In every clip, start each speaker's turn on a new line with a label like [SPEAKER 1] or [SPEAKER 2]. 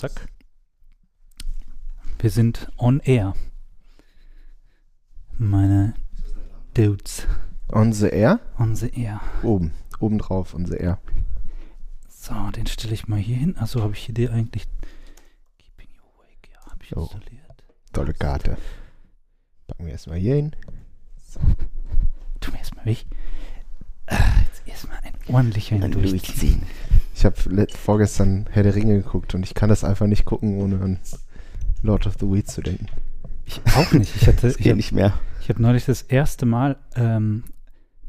[SPEAKER 1] Zack. Wir sind on air. Meine Dudes.
[SPEAKER 2] On the air?
[SPEAKER 1] On the air.
[SPEAKER 2] Oben. Oben drauf, on the air.
[SPEAKER 1] So, den stelle ich mal hier hin. Achso, habe ich hier die eigentlich. Keeping you awake. Ja, habe ich
[SPEAKER 2] Oh.
[SPEAKER 1] installiert.
[SPEAKER 2] Tolle Karte. Packen wir erstmal hier hin.
[SPEAKER 1] Tu mir erstmal weg. Ah, jetzt erstmal ein ordentlicher durchziehen.
[SPEAKER 3] Durchziehen.
[SPEAKER 2] Ich habe vorgestern Herr der Ringe geguckt und ich kann das einfach nicht gucken, ohne an Lord of the Weeds zu denken.
[SPEAKER 1] Ich auch nicht. Ich hatte,
[SPEAKER 3] Das
[SPEAKER 1] ich
[SPEAKER 3] geht
[SPEAKER 1] habe
[SPEAKER 3] nicht mehr.
[SPEAKER 1] Ich habe neulich das erste Mal, ähm,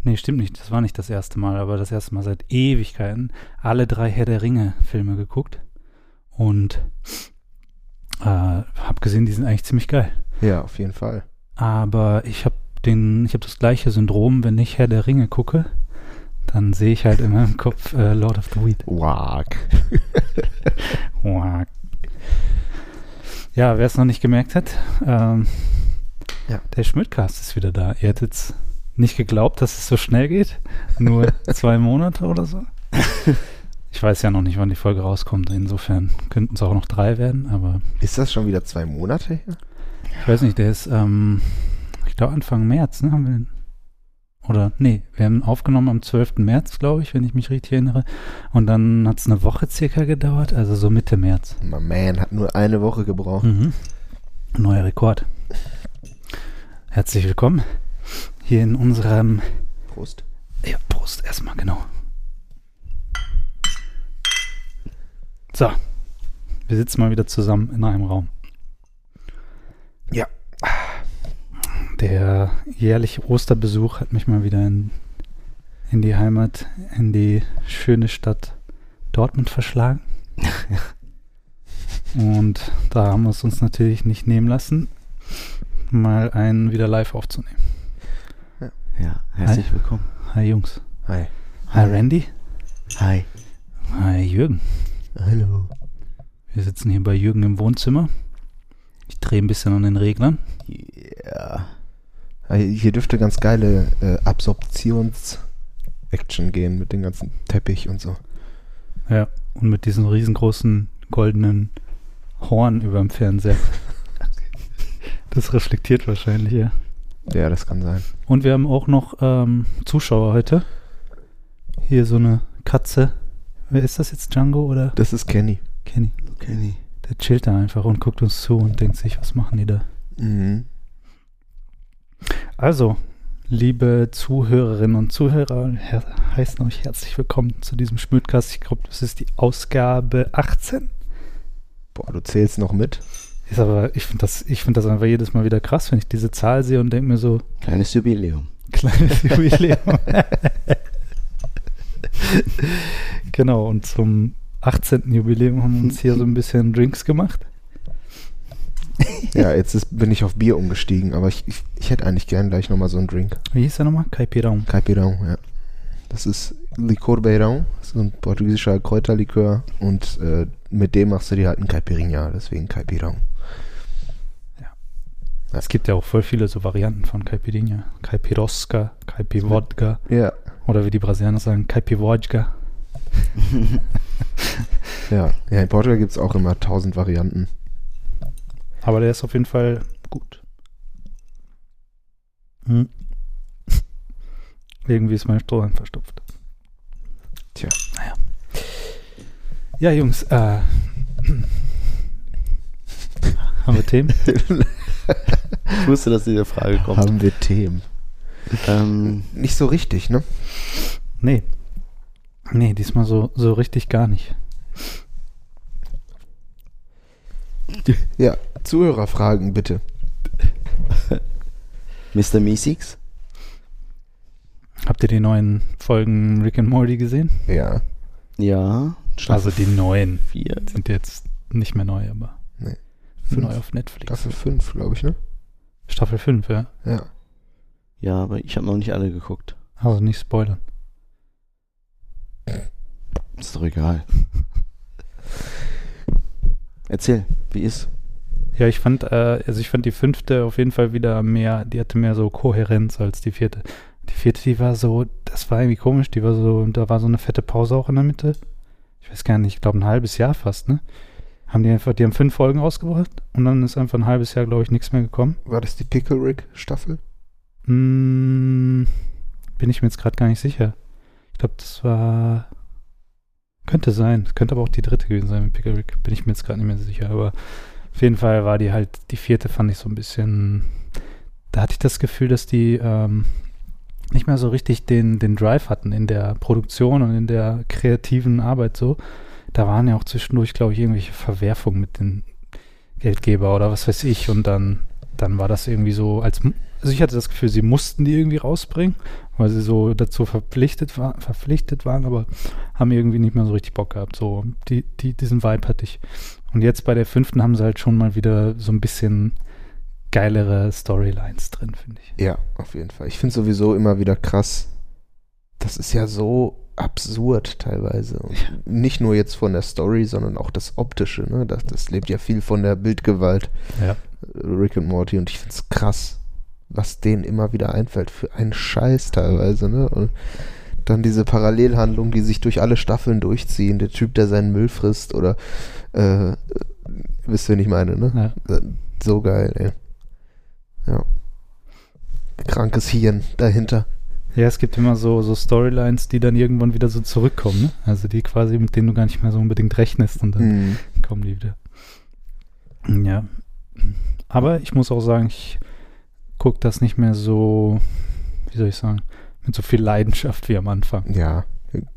[SPEAKER 1] nee, stimmt nicht, das war nicht das erste Mal, aber das erste Mal seit Ewigkeiten alle drei Herr der Ringe-Filme geguckt und äh, habe gesehen, die sind eigentlich ziemlich geil.
[SPEAKER 2] Ja, auf jeden Fall.
[SPEAKER 1] Aber ich habe den, ich habe das gleiche Syndrom, wenn ich Herr der Ringe gucke, dann sehe ich halt immer im Kopf äh, Lord of the Weed.
[SPEAKER 2] Wag.
[SPEAKER 1] Quack. Ja, wer es noch nicht gemerkt hat, ähm,
[SPEAKER 2] Ja.
[SPEAKER 1] der Schmidtcast ist wieder da. Ihr hättet nicht geglaubt, dass es so schnell geht. Nur zwei Monate oder so. Ich weiß ja noch nicht, wann die Folge rauskommt. Insofern könnten es auch noch drei werden, aber
[SPEAKER 2] Ist das schon wieder zwei Monate her?
[SPEAKER 1] ich weiß nicht, der ist, ähm, ich glaube Anfang März, ne? Haben wir den? Oder, nee, wir haben aufgenommen am 12. März, glaube ich, wenn ich mich richtig erinnere. Und dann hat es eine Woche circa gedauert, also so Mitte März.
[SPEAKER 2] My man hat nur eine Woche gebraucht.
[SPEAKER 1] Mhm. Neuer Rekord. Herzlich willkommen hier in unserem.
[SPEAKER 2] Prost.
[SPEAKER 1] Ja, Prost erstmal, genau. So. Wir sitzen mal wieder zusammen in einem Raum.
[SPEAKER 2] Ja.
[SPEAKER 1] Der jährliche Osterbesuch hat mich mal wieder in, in die Heimat, in die schöne Stadt Dortmund verschlagen. Und da haben wir es uns natürlich nicht nehmen lassen, mal einen wieder live aufzunehmen.
[SPEAKER 3] Ja, herzlich willkommen.
[SPEAKER 1] Hi Jungs.
[SPEAKER 2] Hi.
[SPEAKER 1] Hi Randy.
[SPEAKER 3] Hi.
[SPEAKER 1] Hi Jürgen.
[SPEAKER 2] Hallo.
[SPEAKER 1] Wir sitzen hier bei Jürgen im Wohnzimmer. Ich drehe ein bisschen an den Reglern.
[SPEAKER 3] Ja.
[SPEAKER 2] Hier dürfte ganz geile äh, Absorptions-Action gehen mit dem ganzen Teppich und so.
[SPEAKER 1] Ja. Und mit diesem riesengroßen goldenen Horn über dem Fernseher. Das reflektiert wahrscheinlich, ja.
[SPEAKER 2] Ja, das kann sein.
[SPEAKER 1] Und wir haben auch noch ähm, Zuschauer heute. Hier so eine Katze. Wer ist das jetzt, Django oder
[SPEAKER 2] Das ist Kenny.
[SPEAKER 1] Kenny?
[SPEAKER 3] Kenny.
[SPEAKER 1] Der chillt da einfach und guckt uns zu und denkt sich, was machen die da?
[SPEAKER 2] Mhm.
[SPEAKER 1] Also, liebe Zuhörerinnen und Zuhörer, heißen euch herzlich willkommen zu diesem Schmödcast. Ich glaube, das ist die Ausgabe 18.
[SPEAKER 2] Boah, du zählst noch mit?
[SPEAKER 1] Ist aber, ich finde das, ich find das einfach jedes Mal wieder krass, wenn ich diese Zahl sehe und denke mir so,
[SPEAKER 3] Kleines Jubiläum.
[SPEAKER 1] kleines Jubiläum. genau, und zum 18. Jubiläum haben wir uns hier so ein bisschen Drinks gemacht.
[SPEAKER 2] Ja, jetzt ist, bin ich auf Bier umgestiegen, aber ich, ich, ich hätte eigentlich gern gleich nochmal so einen Drink.
[SPEAKER 1] Wie hieß der nochmal? Caipirão.
[SPEAKER 2] Caipirão, ja. Das ist Licor Beirão, so ein portugiesischer Kräuterlikör und äh, mit dem machst du dir halt einen Caipirinha, deswegen Caipirão.
[SPEAKER 1] Es gibt ja auch voll viele so Varianten von Caipirinha. Caipirosca, Caipivodka
[SPEAKER 2] Ja,
[SPEAKER 1] oder wie die Brasilianer sagen, Caipivodka.
[SPEAKER 2] ja. Ja, in Portugal gibt es auch immer tausend Varianten.
[SPEAKER 1] Aber der ist auf jeden Fall gut. Hm. Irgendwie ist mein Strohhalm verstopft.
[SPEAKER 2] Tja.
[SPEAKER 1] Naja. Ja, Jungs, äh, haben wir Themen?
[SPEAKER 3] Ich wusste, dass diese Frage kommt.
[SPEAKER 2] Haben wir Themen.
[SPEAKER 3] Ähm,
[SPEAKER 2] Nicht so richtig, ne?
[SPEAKER 1] Nee. Nee, diesmal so, so richtig gar nicht.
[SPEAKER 2] Ja, Zuhörerfragen bitte.
[SPEAKER 3] Mr. Meeseeks?
[SPEAKER 1] Habt ihr die neuen Folgen Rick and Morty gesehen?
[SPEAKER 2] Ja.
[SPEAKER 3] Ja.
[SPEAKER 1] Also die neuen.
[SPEAKER 3] 4.
[SPEAKER 1] Sind jetzt nicht mehr neu, aber
[SPEAKER 2] Nee.
[SPEAKER 1] neu auf Netflix.
[SPEAKER 2] Staffel 5, glaube ich, ne?
[SPEAKER 1] Staffel 5, ja.
[SPEAKER 2] Ja.
[SPEAKER 3] Ja, aber ich habe noch nicht alle geguckt.
[SPEAKER 1] Also nicht spoilern.
[SPEAKER 3] Ist doch egal. Erzähl, wie ist?
[SPEAKER 1] Ja, ich fand, äh, also ich fand die fünfte auf jeden Fall wieder mehr, die hatte mehr so Kohärenz als die vierte. Die vierte, die war so, das war irgendwie komisch, die war so, da war so eine fette Pause auch in der Mitte. Ich weiß gar nicht, ich glaube ein halbes Jahr fast, ne? haben die einfach, die haben fünf Folgen rausgebracht und dann ist einfach ein halbes Jahr, glaube ich, nichts mehr gekommen.
[SPEAKER 2] War das die Pickle Rick Staffel?
[SPEAKER 1] Hm, bin ich mir jetzt gerade gar nicht sicher. Ich glaube, das war. Könnte sein. Könnte aber auch die dritte gewesen sein mit Pickle Rick. Bin ich mir jetzt gerade nicht mehr sicher. Aber auf jeden Fall war die halt, die vierte fand ich so ein bisschen. Da hatte ich das Gefühl, dass die ähm, nicht mehr so richtig den, den Drive hatten in der Produktion und in der kreativen Arbeit so. Da waren ja auch zwischendurch, glaube ich, irgendwelche Verwerfungen mit den Geldgeber oder was weiß ich. Und dann, dann war das irgendwie so, als also ich hatte das Gefühl, sie mussten die irgendwie rausbringen, weil sie so dazu verpflichtet, war, verpflichtet waren, aber haben irgendwie nicht mehr so richtig Bock gehabt. So, die, die, diesen Vibe hatte ich. Und jetzt bei der fünften haben sie halt schon mal wieder so ein bisschen geilere Storylines drin, finde ich.
[SPEAKER 2] Ja, auf jeden Fall. Ich finde sowieso immer wieder krass. Das ist ja so absurd teilweise. Und ja. Nicht nur jetzt von der Story, sondern auch das Optische. Ne? Das, das lebt ja viel von der Bildgewalt.
[SPEAKER 1] Ja.
[SPEAKER 2] Rick und Morty. Und ich finde es krass, was denen immer wieder einfällt. Für einen Scheiß teilweise, ne? Und dann diese Parallelhandlungen, die sich durch alle Staffeln durchziehen. Der Typ, der seinen Müll frisst oder äh, wisst ihr, wen ich meine, ne? Ja. So geil, ey. Ja. Krankes Hirn dahinter.
[SPEAKER 1] Ja, es gibt immer so, so Storylines, die dann irgendwann wieder so zurückkommen, ne? Also die quasi, mit denen du gar nicht mehr so unbedingt rechnest und dann mhm. kommen die wieder. Ja. Aber ich muss auch sagen, ich gucke das nicht mehr so, wie soll ich sagen, mit so viel Leidenschaft wie am Anfang.
[SPEAKER 2] Ja,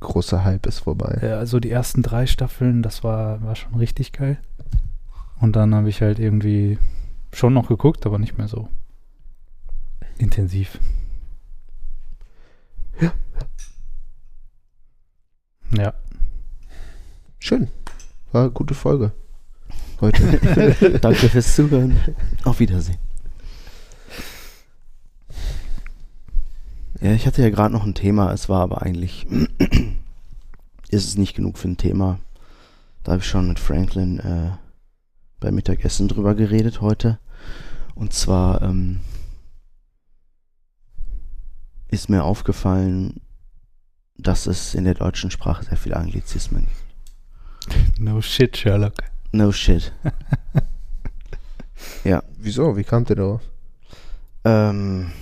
[SPEAKER 2] großer Hype ist vorbei.
[SPEAKER 1] Ja, also die ersten drei Staffeln, das war, war schon richtig geil. Und dann habe ich halt irgendwie schon noch geguckt, aber nicht mehr so intensiv.
[SPEAKER 2] Ja.
[SPEAKER 1] Ja.
[SPEAKER 2] Schön. War eine gute Folge heute.
[SPEAKER 3] Danke fürs Zuhören. Auf Wiedersehen. Ja, ich hatte ja gerade noch ein Thema, es war aber eigentlich, ist es nicht genug für ein Thema. Da habe ich schon mit Franklin äh, beim Mittagessen drüber geredet heute. Und zwar ähm, ist mir aufgefallen, dass es in der deutschen Sprache sehr viele Anglizismen
[SPEAKER 1] gibt. No shit, Sherlock.
[SPEAKER 3] No shit. ja.
[SPEAKER 2] Wieso? Wie kam der drauf?
[SPEAKER 3] Ähm,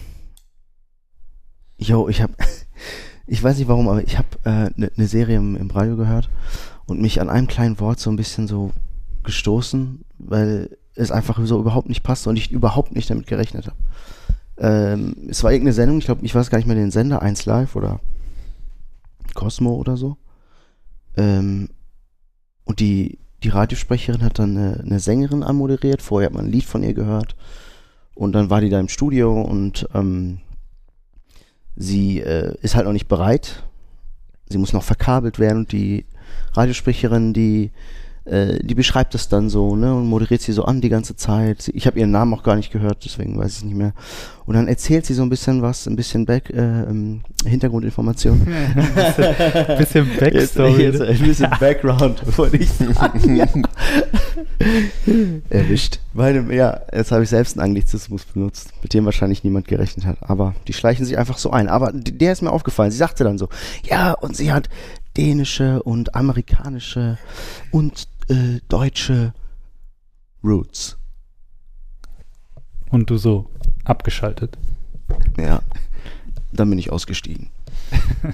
[SPEAKER 3] Jo, ich habe, ich weiß nicht warum, aber ich habe eine äh, ne, ne Serie im, im Radio gehört und mich an einem kleinen Wort so ein bisschen so gestoßen, weil es einfach so überhaupt nicht passte und ich überhaupt nicht damit gerechnet habe. Ähm, es war irgendeine Sendung, ich glaube, ich weiß gar nicht mehr den Sender, 1 Live oder Cosmo oder so. Ähm, und die, die Radiosprecherin hat dann eine, eine, Sängerin anmoderiert, vorher hat man ein Lied von ihr gehört und dann war die da im Studio und ähm, sie äh, ist halt noch nicht bereit. Sie muss noch verkabelt werden und die Radiosprecherin, die äh, die beschreibt das dann so, ne, und moderiert sie so an die ganze Zeit. Ich habe ihren Namen auch gar nicht gehört, deswegen weiß ich es nicht mehr. Und dann erzählt sie so ein bisschen was, ein bisschen Back, äh, ähm, Hintergrundinformationen.
[SPEAKER 1] ein bisschen, Backstory.
[SPEAKER 3] Jetzt, jetzt ein bisschen Background, wollte ich sagen. Ja. Erwischt. Weil, ja, jetzt habe ich selbst einen Anglizismus benutzt, mit dem wahrscheinlich niemand gerechnet hat. Aber die schleichen sich einfach so ein. Aber der ist mir aufgefallen. Sie sagte dann so, ja, und sie hat dänische und amerikanische und äh, deutsche Roots.
[SPEAKER 1] Und du so abgeschaltet.
[SPEAKER 3] Ja, dann bin ich ausgestiegen.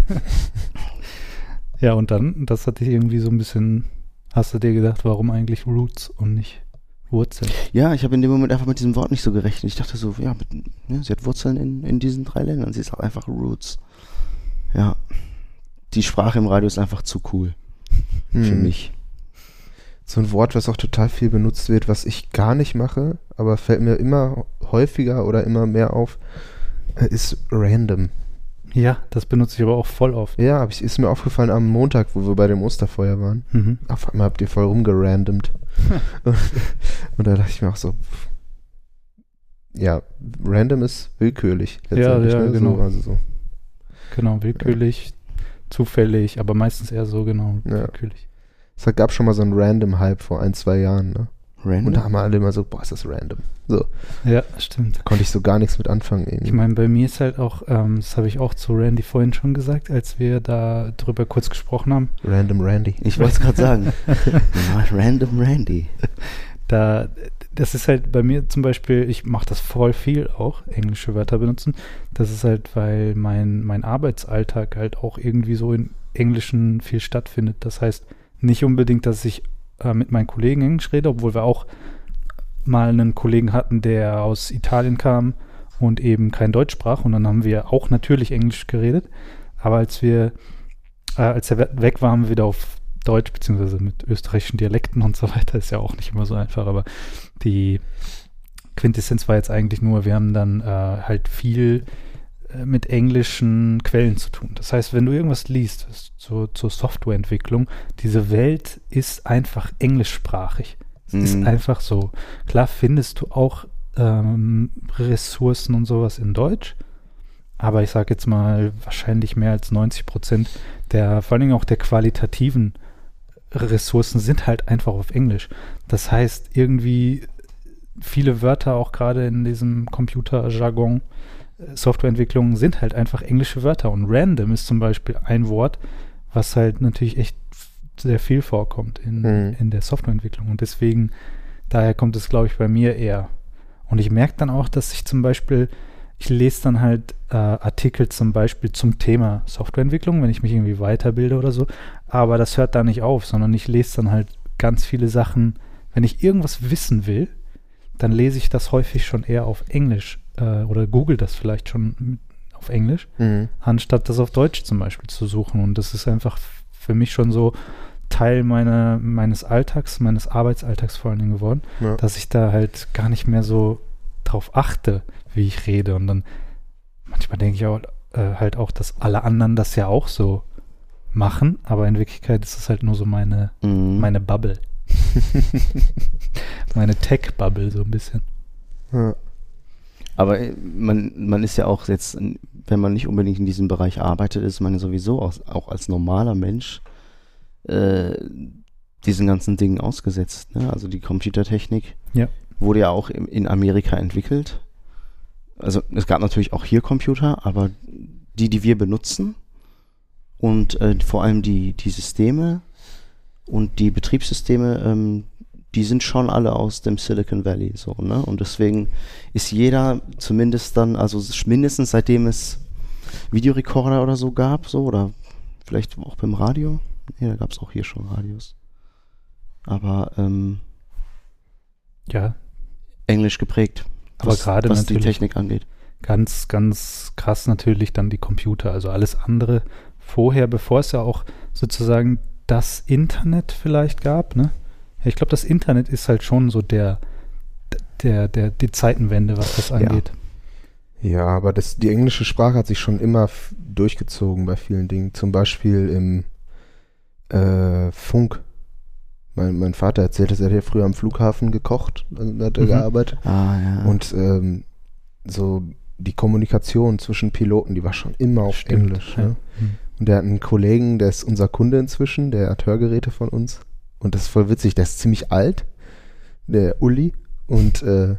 [SPEAKER 1] ja, und dann, das hat dich irgendwie so ein bisschen, hast du dir gedacht, warum eigentlich Roots und nicht Wurzeln?
[SPEAKER 3] Ja, ich habe in dem Moment einfach mit diesem Wort nicht so gerechnet. Ich dachte so, ja, mit, ja sie hat Wurzeln in, in diesen drei Ländern. Sie ist auch einfach Roots. Ja. Die Sprache im Radio ist einfach zu cool. Hm. Für mich
[SPEAKER 2] so ein Wort, was auch total viel benutzt wird, was ich gar nicht mache, aber fällt mir immer häufiger oder immer mehr auf, äh, ist random.
[SPEAKER 1] Ja, das benutze ich aber auch voll oft.
[SPEAKER 2] Ja, ich, ist mir aufgefallen am Montag, wo wir bei dem Osterfeuer waren. Mhm. Auf einmal habt ihr voll rumgerandomt. und, und da dachte ich mir auch so, ja, random ist willkürlich.
[SPEAKER 1] Ja, ja,
[SPEAKER 2] ne?
[SPEAKER 1] genau.
[SPEAKER 2] So, also so.
[SPEAKER 1] Genau, willkürlich, ja. zufällig, aber meistens eher so, genau,
[SPEAKER 2] willkürlich. Es gab schon mal so einen Random-Hype vor ein, zwei Jahren, ne?
[SPEAKER 3] Random?
[SPEAKER 2] Und da haben alle immer so, boah, ist das random. So,
[SPEAKER 1] Ja, stimmt.
[SPEAKER 2] da konnte ich so gar nichts mit anfangen.
[SPEAKER 1] Ich
[SPEAKER 2] Irgendwie.
[SPEAKER 1] meine, bei mir ist halt auch, ähm, das habe ich auch zu Randy vorhin schon gesagt, als wir da drüber kurz gesprochen haben,
[SPEAKER 2] Random Randy.
[SPEAKER 3] ich wollte es gerade sagen. Random Randy.
[SPEAKER 1] da, das ist halt bei mir zum Beispiel, ich mache das voll viel auch, englische Wörter benutzen. Das ist halt, weil mein, mein Arbeitsalltag halt auch irgendwie so in Englischen viel stattfindet. Das heißt, nicht unbedingt, dass ich äh, mit meinen Kollegen Englisch rede, obwohl wir auch mal einen Kollegen hatten, der aus Italien kam und eben kein Deutsch sprach. Und dann haben wir auch natürlich Englisch geredet. Aber als wir, äh, als er we- weg war, haben wir wieder auf Deutsch, beziehungsweise mit österreichischen Dialekten und so weiter, ist ja auch nicht immer so einfach, aber die Quintessenz war jetzt eigentlich nur, wir haben dann äh, halt viel mit englischen Quellen zu tun. Das heißt, wenn du irgendwas liest was zu, zur Softwareentwicklung, diese Welt ist einfach englischsprachig. Es ist
[SPEAKER 3] Mhm.
[SPEAKER 1] einfach so. Klar findest du auch ähm, Ressourcen und sowas in Deutsch, aber ich sage jetzt mal, wahrscheinlich mehr als 90 Prozent der, vor allen Dingen auch der qualitativen Ressourcen sind halt einfach auf Englisch. Das heißt, irgendwie viele Wörter auch gerade in diesem Computerjargon, äh, Softwareentwicklung sind halt einfach englische Wörter. Und random ist zum Beispiel ein Wort, was halt natürlich echt sehr viel vorkommt in,
[SPEAKER 2] Mhm.
[SPEAKER 1] in der Softwareentwicklung. Und deswegen, daher kommt es, glaube ich, bei mir eher. Und ich merke dann auch, dass ich zum Beispiel, ich lese dann halt äh, Artikel zum Beispiel zum Thema Softwareentwicklung, wenn ich mich irgendwie weiterbilde oder so. Aber das hört da nicht auf, sondern ich lese dann halt ganz viele Sachen. Wenn ich irgendwas wissen will, dann lese ich das häufig schon eher auf Englisch äh, oder google das vielleicht schon auf Englisch,
[SPEAKER 2] Mhm.
[SPEAKER 1] anstatt das auf Deutsch zum Beispiel zu suchen. Und das ist einfach für mich schon so Teil meiner, meines Alltags, meines Arbeitsalltags vor allen Dingen geworden,
[SPEAKER 2] Ja.
[SPEAKER 1] dass ich da halt gar nicht mehr so drauf achte, wie ich rede. Und dann manchmal denke ich auch, äh, halt auch, dass alle anderen das ja auch so machen, aber in Wirklichkeit ist es halt nur so meine,
[SPEAKER 3] Mhm.
[SPEAKER 1] meine Bubble. meine Tech-Bubble so ein bisschen.
[SPEAKER 2] Ja.
[SPEAKER 3] Aber äh, man, man ist ja auch jetzt, wenn man nicht unbedingt in diesem Bereich arbeitet, ist man ja sowieso auch, auch als normaler Mensch äh, diesen ganzen Dingen ausgesetzt. Ne? Also die Computertechnik
[SPEAKER 1] Ja.
[SPEAKER 3] wurde ja auch in Amerika entwickelt. Also es gab natürlich auch hier Computer, aber die, die wir benutzen und äh, vor allem die, die Systeme und die Betriebssysteme, ähm, die sind schon alle aus dem Silicon Valley so, ne? Und deswegen ist jeder zumindest dann, also mindestens seitdem es Videorekorder oder so gab, so, oder vielleicht auch beim Radio. Nee, da gab es auch hier schon Radios. Aber ähm,
[SPEAKER 1] Ja,
[SPEAKER 3] Englisch geprägt.
[SPEAKER 1] Aber
[SPEAKER 3] was,
[SPEAKER 1] gerade
[SPEAKER 3] was die Technik angeht.
[SPEAKER 1] ganz, ganz krass natürlich dann die Computer. Also alles andere vorher, bevor es ja auch sozusagen das Internet vielleicht gab, ne? Ja, ich glaube, das Internet ist halt schon so der, der, der, die Zeitenwende, was das angeht.
[SPEAKER 2] Ja, aber das, die englische Sprache hat sich schon immer durchgezogen bei vielen Dingen. Zum Beispiel im äh, Funk. Mein, mein Vater erzählt, dass er hier früher am Flughafen gekocht, also hat er
[SPEAKER 1] Mhm.
[SPEAKER 2] gearbeitet.
[SPEAKER 3] Ah, ja.
[SPEAKER 2] Und ähm, so die Kommunikation zwischen Piloten, die war schon immer auf
[SPEAKER 1] Stimmt,
[SPEAKER 2] Englisch.
[SPEAKER 1] ja.
[SPEAKER 2] Ne?
[SPEAKER 1] Hm.
[SPEAKER 2] Und der hat einen Kollegen, der ist unser Kunde inzwischen, der hat Hörgeräte von uns. Und das ist voll witzig, der ist ziemlich alt, der Uli. Und äh,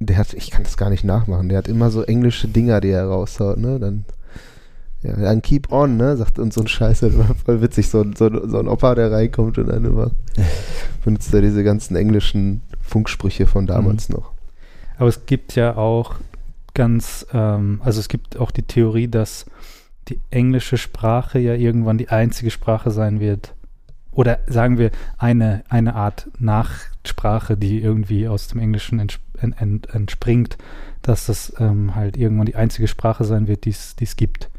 [SPEAKER 2] der hat, ich kann das gar nicht nachmachen, der hat immer so englische Dinger, die er raushaut, ne? Dann, ja, dann keep on, ne? Sagt uns so ein Scheiß, das war voll witzig, so, ein- so, so ein Opa, der reinkommt und dann immer benutzt er diese ganzen englischen Funksprüche von damals noch.
[SPEAKER 1] Aber es gibt ja auch ganz, ähm, also es gibt auch die Theorie, dass die englische Sprache ja irgendwann die einzige Sprache sein wird. Oder sagen wir eine, eine Art Nachsprache, die irgendwie aus dem Englischen ents en en entspringt, dass das ähm, halt irgendwann die einzige Sprache sein wird, die es gibt.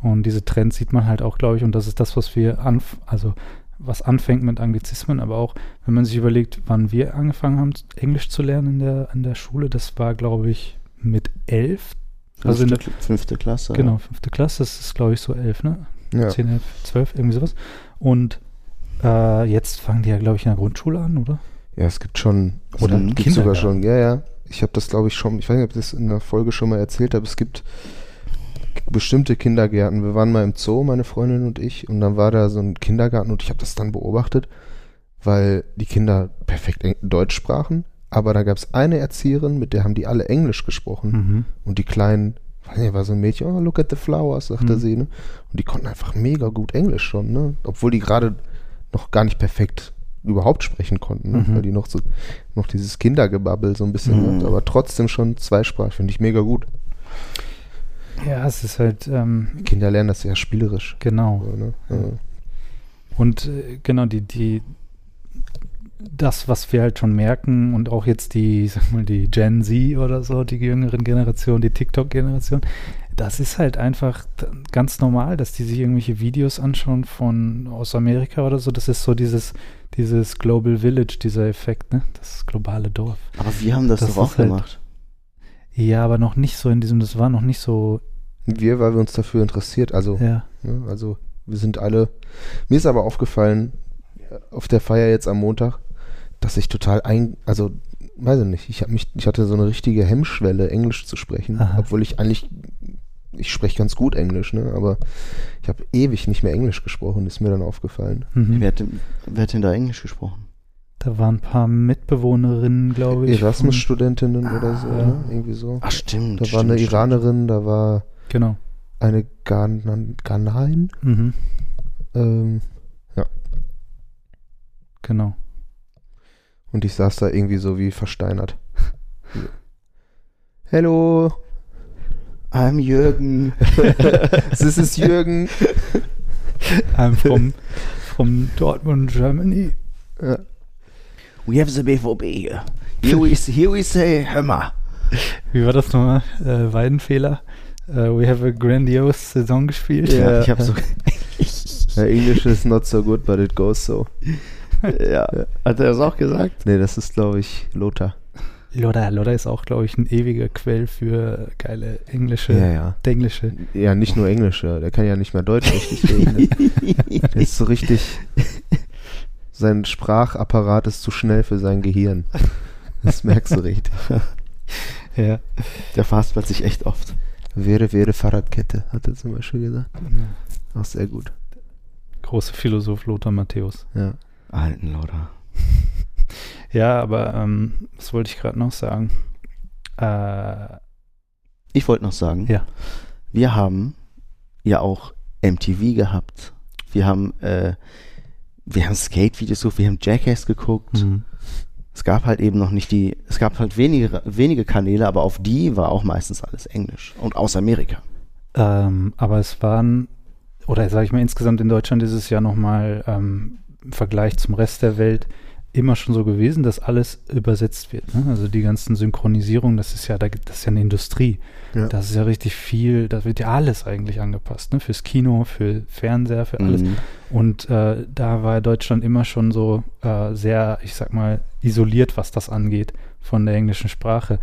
[SPEAKER 1] Und diese Trends sieht man halt auch, glaube ich, und das ist das, was wir anf also was anfängt mit Anglizismen, aber auch, wenn man sich überlegt, wann wir angefangen haben, Englisch zu lernen in der, in der Schule, das war, glaube ich, mit elf. Also in
[SPEAKER 3] fünfte,
[SPEAKER 1] der,
[SPEAKER 3] fünfte Klasse.
[SPEAKER 1] genau, fünfte Klasse, das ist, glaube ich, so elf, ne?
[SPEAKER 2] Ja.
[SPEAKER 1] 10, 11, 12, irgendwie sowas. Und äh, jetzt fangen die ja, glaube ich, in der Grundschule an, oder?
[SPEAKER 2] Ja, es gibt schon, es
[SPEAKER 1] Oder
[SPEAKER 2] gibt sogar
[SPEAKER 1] Kindergarten.
[SPEAKER 2] schon, ja, ja. Ich habe das, glaube ich, schon, ich weiß nicht, ob ich das in der Folge schon mal erzählt habe. Es gibt bestimmte Kindergärten. Wir waren mal im Zoo, meine Freundin und ich, und dann war da so ein Kindergarten und ich habe das dann beobachtet, weil die Kinder perfekt Deutsch sprachen, aber da gab es eine Erzieherin, mit der haben die alle Englisch gesprochen.
[SPEAKER 1] Mhm.
[SPEAKER 2] Und die Kleinen, weiß nicht, war so ein Mädchen, oh, look at the flowers, sagte
[SPEAKER 1] Mhm.
[SPEAKER 2] sie, ne? Und die konnten einfach mega gut Englisch schon, ne? Obwohl die gerade noch gar nicht perfekt überhaupt sprechen konnten, ne?
[SPEAKER 1] Mhm.
[SPEAKER 2] Weil die noch so, noch dieses Kindergebabbel so ein bisschen
[SPEAKER 3] Mhm.
[SPEAKER 2] hat, aber trotzdem schon zweisprachig, finde ich mega gut.
[SPEAKER 1] Ja, es ist halt, ähm,
[SPEAKER 2] Kinder lernen das ja spielerisch.
[SPEAKER 1] genau.
[SPEAKER 2] So, ne?
[SPEAKER 1] Ja. Und äh, genau, die, die, das, was wir halt schon merken und auch jetzt die, sag mal, die Gen Z oder so, die jüngeren Generation, die TikTok-Generation, das ist halt einfach ganz normal, dass die sich irgendwelche Videos anschauen von aus Amerika oder so. Das ist so dieses, dieses Global Village, dieser Effekt, ne? Das globale Dorf.
[SPEAKER 3] Aber wir haben das,
[SPEAKER 1] Das
[SPEAKER 3] doch auch
[SPEAKER 1] halt-
[SPEAKER 3] gemacht.
[SPEAKER 1] Ja, aber noch nicht so in diesem, das war noch nicht so,
[SPEAKER 2] Wir, weil wir uns dafür interessiert, also,
[SPEAKER 1] ja.
[SPEAKER 2] ne? also wir sind alle, mir ist aber aufgefallen, äh, auf der Feier jetzt am Montag, dass ich total ein, also weiß ich nicht, ich habe mich, ich hatte so eine richtige Hemmschwelle, Englisch zu sprechen,
[SPEAKER 1] Aha.
[SPEAKER 2] obwohl ich eigentlich, ich spreche ganz gut Englisch, ne, aber ich habe ewig nicht mehr Englisch gesprochen, ist mir dann aufgefallen.
[SPEAKER 1] Mhm.
[SPEAKER 3] Wer, hat denn, wer hat denn da Englisch gesprochen?
[SPEAKER 1] Da waren ein paar Mitbewohnerinnen, glaube ich.
[SPEAKER 2] Erasmus-Studentinnen oder so,
[SPEAKER 1] ja.
[SPEAKER 2] ne? irgendwie so.
[SPEAKER 3] Ach stimmt.
[SPEAKER 2] Da war
[SPEAKER 3] stimmt,
[SPEAKER 2] eine
[SPEAKER 3] stimmt.
[SPEAKER 2] Iranerin, da war
[SPEAKER 1] Genau.
[SPEAKER 2] eine Ghana Ghanain,
[SPEAKER 1] Mhm.
[SPEAKER 2] ähm,
[SPEAKER 1] Genau.
[SPEAKER 2] Und ich saß da irgendwie so wie versteinert. Hello,
[SPEAKER 3] I'm Jürgen.
[SPEAKER 2] this is Jürgen.
[SPEAKER 1] I'm from, from Dortmund, Germany.
[SPEAKER 2] Ja.
[SPEAKER 3] We have the BVB here. Here we, here we say Hammer.
[SPEAKER 1] Wie war das nochmal? Äh, Weidenfehler. Äh, we have a grandiose Saison gespielt.
[SPEAKER 2] Ja.
[SPEAKER 3] Ich habe so.
[SPEAKER 2] Ja, English is not so good, but it goes so.
[SPEAKER 3] ja. Hat er das auch gesagt?
[SPEAKER 2] Nee, das ist, glaube ich, Lothar.
[SPEAKER 1] Lodder, Lodder ist auch, glaube ich, ein ewiger Quell für geile englische,
[SPEAKER 2] Ja, ja.
[SPEAKER 1] englische.
[SPEAKER 2] Ja, nicht nur Englisch, ja. der kann ja nicht mehr Deutsch richtig reden. Der ist so richtig. Sein Sprachapparat ist zu schnell für sein Gehirn. Das merkst du richtig.
[SPEAKER 1] Ja.
[SPEAKER 3] Der verhaspelt sich echt oft.
[SPEAKER 2] Wäre, wäre Fahrradkette, hat er zum Beispiel gesagt. Auch sehr gut.
[SPEAKER 1] Große Philosoph Lothar Matthäus.
[SPEAKER 2] Ja.
[SPEAKER 3] Alten Lauter.
[SPEAKER 1] Ja, aber ähm, was wollte ich gerade noch sagen? Äh,
[SPEAKER 3] Ich wollte noch sagen,
[SPEAKER 1] Ja.
[SPEAKER 3] wir haben ja auch MTV gehabt. Wir haben, äh, wir haben Skate-Videos geguckt, wir haben Jackass geguckt.
[SPEAKER 1] mhm.
[SPEAKER 3] Es gab halt eben noch nicht die, es gab halt wenige, wenige Kanäle, aber auf die war auch meistens alles Englisch. Und aus Amerika.
[SPEAKER 1] Ähm, aber es waren, oder sage ich mal, insgesamt in Deutschland ist es ja nochmal ähm, im Vergleich zum Rest der Welt immer schon so gewesen, dass alles übersetzt wird. Ne? Also die ganzen Synchronisierungen, das ist ja, da gibt- das ist ja eine Industrie.
[SPEAKER 2] Ja.
[SPEAKER 1] Das ist ja richtig viel, da wird ja alles eigentlich angepasst, ne? Fürs Kino, für Fernseher, für alles.
[SPEAKER 3] Mhm.
[SPEAKER 1] Und äh, da war Deutschland immer schon so äh, sehr, ich sag mal, isoliert, was das angeht von der englischen Sprache.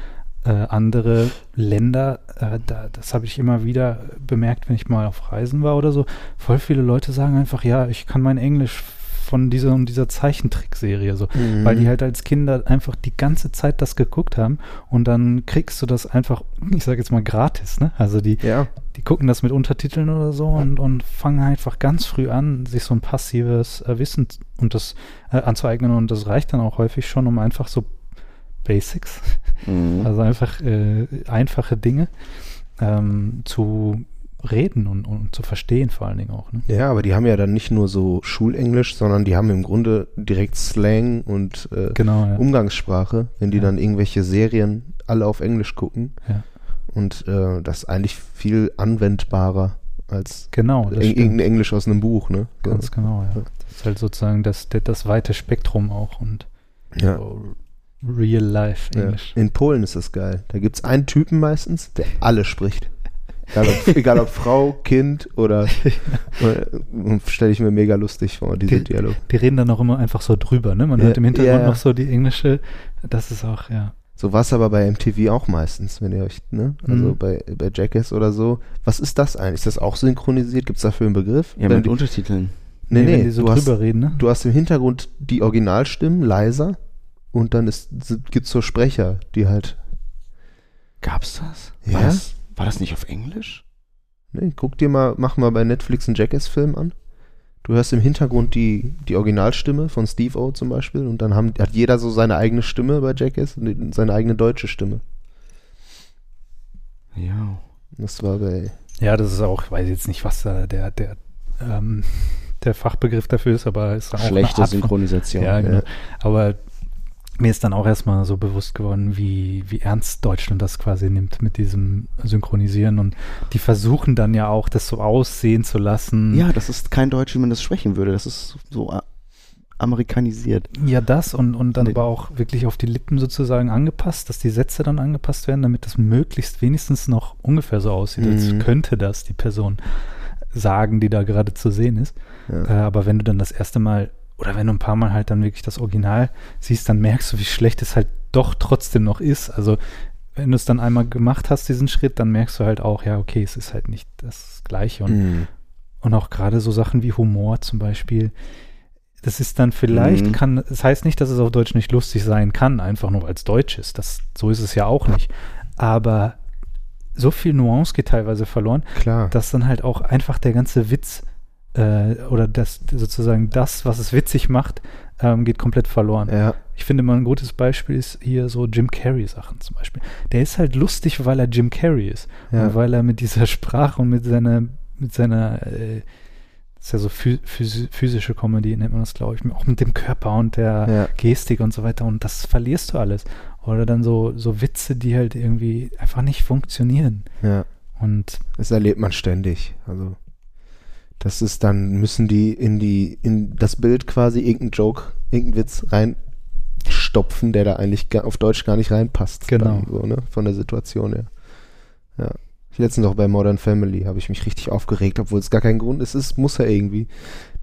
[SPEAKER 1] Äh, andere Länder, äh, da, das habe ich immer wieder bemerkt, wenn ich mal auf Reisen war oder so. Voll viele Leute sagen einfach, ja, ich kann mein Englisch von dieser dieser Zeichentrickserie so,
[SPEAKER 2] Mhm.
[SPEAKER 1] weil die halt als Kinder einfach die ganze Zeit das geguckt haben und dann kriegst du das einfach, ich sage jetzt mal gratis, ne? Also die,
[SPEAKER 2] Ja.
[SPEAKER 1] die gucken das mit Untertiteln oder so und, und fangen einfach ganz früh an, sich so ein passives äh, Wissen und das äh, anzueignen und das reicht dann auch häufig schon, um einfach so Basics,
[SPEAKER 3] Mhm.
[SPEAKER 1] also einfach äh, einfache Dinge ähm, zu reden und, und zu verstehen vor allen Dingen auch. Ne?
[SPEAKER 2] Ja, aber die haben ja dann nicht nur so Schulenglisch, sondern die haben im Grunde direkt Slang und äh,
[SPEAKER 1] Genau, ja.
[SPEAKER 2] Umgangssprache, wenn die
[SPEAKER 1] Ja.
[SPEAKER 2] dann irgendwelche Serien alle auf Englisch gucken.
[SPEAKER 1] Ja.
[SPEAKER 2] Und äh, das ist eigentlich viel anwendbarer als
[SPEAKER 1] Genau,
[SPEAKER 2] irgendein Englisch aus einem Buch, ne?
[SPEAKER 1] Ganz genau, ja. Das ist halt sozusagen das, das, weite Spektrum auch und so real life
[SPEAKER 2] ja.
[SPEAKER 1] Englisch.
[SPEAKER 2] In Polen ist das geil. Da gibt es einen Typen meistens, der alle spricht. Egal ob, egal ob Frau, Kind oder, oder stelle ich mir mega lustig vor, diese
[SPEAKER 1] Die-
[SPEAKER 2] Dialog.
[SPEAKER 1] Die reden dann auch immer einfach so drüber, ne? Man
[SPEAKER 2] Ja,
[SPEAKER 1] hört im Hintergrund
[SPEAKER 2] ja, ja.
[SPEAKER 1] noch so die englische, das ist auch, ja.
[SPEAKER 2] So war es aber bei MTV auch meistens, wenn ihr euch, ne? Also
[SPEAKER 1] Mhm.
[SPEAKER 2] bei, bei Jackass oder so. Was ist das eigentlich? Ist das auch synchronisiert? Gibt es dafür einen Begriff?
[SPEAKER 3] Ja,
[SPEAKER 2] Wenn
[SPEAKER 3] mit
[SPEAKER 2] die,
[SPEAKER 3] Untertiteln.
[SPEAKER 2] nee, nee,
[SPEAKER 1] wenn die so
[SPEAKER 2] du, hast,
[SPEAKER 1] drüber reden, ne?
[SPEAKER 2] du hast im Hintergrund die Originalstimmen leiser und dann gibt es so Sprecher, die halt.
[SPEAKER 3] Gab's das?
[SPEAKER 2] Ja?
[SPEAKER 3] War das? War das nicht auf Englisch?
[SPEAKER 2] Ne, guck dir mal, mach mal bei Netflix einen Jackass-Film an. Du hörst im Hintergrund die, die Originalstimme von Steve O zum Beispiel und dann haben, hat jeder so seine eigene Stimme bei Jackass und seine eigene deutsche Stimme.
[SPEAKER 3] Ja.
[SPEAKER 2] Das war bei.
[SPEAKER 1] Ja, das ist auch, ich weiß jetzt nicht, was da der, der, ähm, der Fachbegriff dafür ist, aber es ist auch
[SPEAKER 3] Schlechte
[SPEAKER 1] eine Art von,
[SPEAKER 3] Synchronisation.
[SPEAKER 1] Ja, genau.
[SPEAKER 2] Ja.
[SPEAKER 1] Aber mir ist dann auch erstmal so bewusst geworden, wie, wie ernst Deutschland das quasi nimmt mit diesem Synchronisieren. Und die versuchen dann ja auch, das so aussehen zu lassen.
[SPEAKER 3] Ja, das ist kein Deutsch, wie man das sprechen würde. Das ist so a- amerikanisiert.
[SPEAKER 1] Ja, das und, und dann
[SPEAKER 3] Nee.
[SPEAKER 1] aber auch wirklich auf die Lippen sozusagen angepasst, dass die Sätze dann angepasst werden, damit das möglichst wenigstens noch ungefähr so aussieht, als
[SPEAKER 2] Mhm.
[SPEAKER 1] könnte das die Person sagen, die da gerade zu sehen ist.
[SPEAKER 2] Ja.
[SPEAKER 1] Äh, aber wenn du dann das erste Mal oder wenn du ein paar Mal halt dann wirklich das Original siehst, dann merkst du, wie schlecht es halt doch trotzdem noch ist. Also wenn du es dann einmal gemacht hast, diesen Schritt, dann merkst du halt auch, ja, okay, es ist halt nicht das Gleiche. Und,
[SPEAKER 2] Mhm.
[SPEAKER 1] und auch gerade so Sachen wie Humor zum Beispiel, das ist dann vielleicht,
[SPEAKER 3] Mhm.
[SPEAKER 1] kann, das heißt nicht, dass es auf Deutsch nicht lustig sein kann, einfach nur weil es Deutsch ist. Das, so ist es ja auch nicht. Aber so viel Nuance geht teilweise verloren,
[SPEAKER 2] Klar.
[SPEAKER 1] dass dann halt auch einfach der ganze Witz äh, oder das sozusagen das, was es witzig macht, ähm, geht komplett verloren.
[SPEAKER 2] ja.
[SPEAKER 1] Ich finde mal ein gutes Beispiel ist hier so Jim Carrey Sachen zum Beispiel. Der ist halt lustig, weil er Jim Carrey ist
[SPEAKER 2] Ja.
[SPEAKER 1] und weil er mit dieser Sprache und mit seiner mit seiner äh, ist ja so phys phys physische Comedy nennt man das glaube ich auch mit dem Körper und der
[SPEAKER 2] ja.
[SPEAKER 1] Gestik und so weiter und das verlierst du alles oder dann so so Witze, die halt irgendwie einfach nicht funktionieren
[SPEAKER 2] ja.
[SPEAKER 1] und
[SPEAKER 2] Das erlebt man ständig. Also das ist dann, müssen die in die, in das Bild quasi irgendeinen Joke, irgendeinen Witz reinstopfen, der da eigentlich auf Deutsch gar nicht reinpasst.
[SPEAKER 1] Genau.
[SPEAKER 2] So, ne? Von der Situation her. Ja. Letztens noch bei Modern Family habe ich mich richtig aufgeregt, obwohl es gar kein Grund ist, es muss ja irgendwie.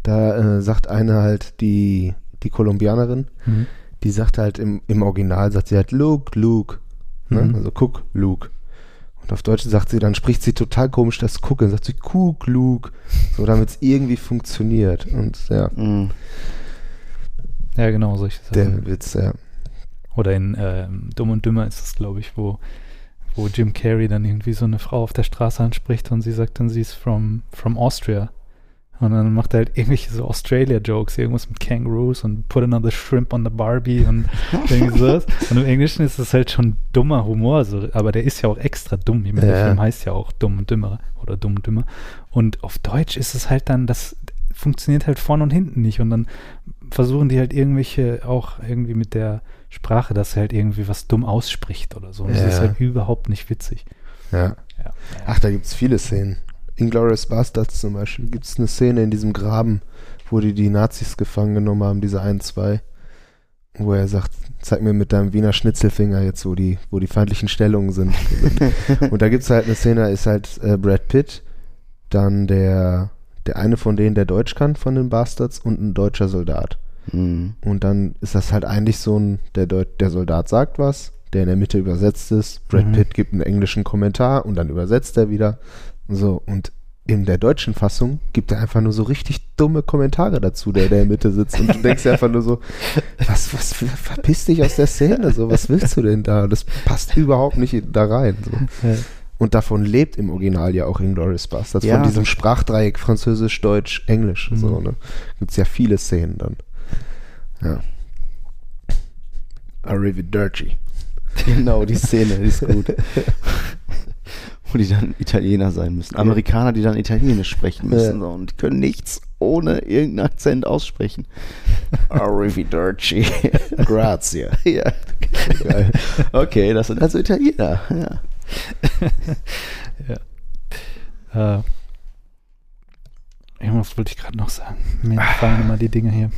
[SPEAKER 2] Da äh, sagt eine halt, die, die Kolumbianerin,
[SPEAKER 1] mhm.
[SPEAKER 2] die sagt halt im, im Original, sagt sie halt, Luke, Luke. Ne?
[SPEAKER 1] Mhm.
[SPEAKER 2] Also guck, Luke. Und auf Deutsch sagt sie, dann spricht sie total komisch das Gucken, sagt sie, guck, Luke. So, damit es irgendwie funktioniert. Und ja,
[SPEAKER 3] Mhm.
[SPEAKER 1] ja genau solche Sachen.
[SPEAKER 2] der Witz, ja.
[SPEAKER 1] Oder in ähm, Dumm und Dümmer ist es, glaube ich, wo, wo Jim Carrey dann irgendwie so eine Frau auf der Straße anspricht und sie sagt dann, sie ist from, from Austria. Und dann macht er halt irgendwelche so Australia-Jokes, irgendwas mit Kangaroos und put another shrimp on the Barbie und irgendwie sowas. Und im Englischen ist es halt schon dummer Humor, so, aber der ist ja auch extra dumm. Ich meine, der
[SPEAKER 2] Ja.
[SPEAKER 1] Film heißt ja auch Dumm und Dümmer oder Dumm und Dümmer. Und auf Deutsch ist es halt dann, das funktioniert halt vorne und hinten nicht. Und dann versuchen die halt irgendwelche auch irgendwie mit der Sprache, dass er halt irgendwie was dumm ausspricht oder so. Und das
[SPEAKER 2] Ja.
[SPEAKER 1] ist halt überhaupt nicht witzig.
[SPEAKER 2] ja.
[SPEAKER 1] Ja.
[SPEAKER 2] Ach, da gibt es viele Szenen. Inglourious Bastards zum Beispiel gibt es eine Szene in diesem Graben, wo die die Nazis gefangen genommen haben, diese ein, zwei, wo er sagt, zeig mir mit deinem Wiener Schnitzelfinger jetzt, wo die, wo die feindlichen Stellungen sind. Und da gibt es halt eine Szene, da ist halt äh, Brad Pitt, dann der, der eine von denen, der Deutsch kann, von den Bastards und ein deutscher Soldat.
[SPEAKER 3] Mhm.
[SPEAKER 2] Und dann ist das halt eigentlich so ein, der, Deut der Soldat sagt was, der in der Mitte übersetzt ist, Brad
[SPEAKER 1] Mhm.
[SPEAKER 2] Pitt gibt einen englischen Kommentar und dann übersetzt er wieder. So, und in der deutschen Fassung gibt er einfach nur so richtig dumme Kommentare dazu, der in der Mitte sitzt. Und du denkst dir einfach nur so, was, was, verpiss dich aus der Szene, so, was willst du denn da? Das passt überhaupt nicht da rein. So.
[SPEAKER 1] Ja.
[SPEAKER 2] Und davon lebt im Original ja auch Inglourious Bastards,
[SPEAKER 3] Ja,
[SPEAKER 2] von diesem Sprachdreieck Französisch, Deutsch, Englisch.
[SPEAKER 1] Mhm.
[SPEAKER 2] So, ne? Gibt es ja viele Szenen dann. Ja. Arrivederci.
[SPEAKER 3] Genau, die Szene, die ist gut. Wo die dann Italiener sein müssen. Amerikaner, die dann Italienisch sprechen müssen.
[SPEAKER 2] Ja.
[SPEAKER 3] So, und können nichts ohne irgendeinen Akzent aussprechen. Arrivederci.
[SPEAKER 2] Grazie.
[SPEAKER 3] ja. Okay, das sind also Italiener. Ja.
[SPEAKER 1] Äh, irgendwas wollte ich gerade noch sagen. Mir fallen immer die Dinge hier.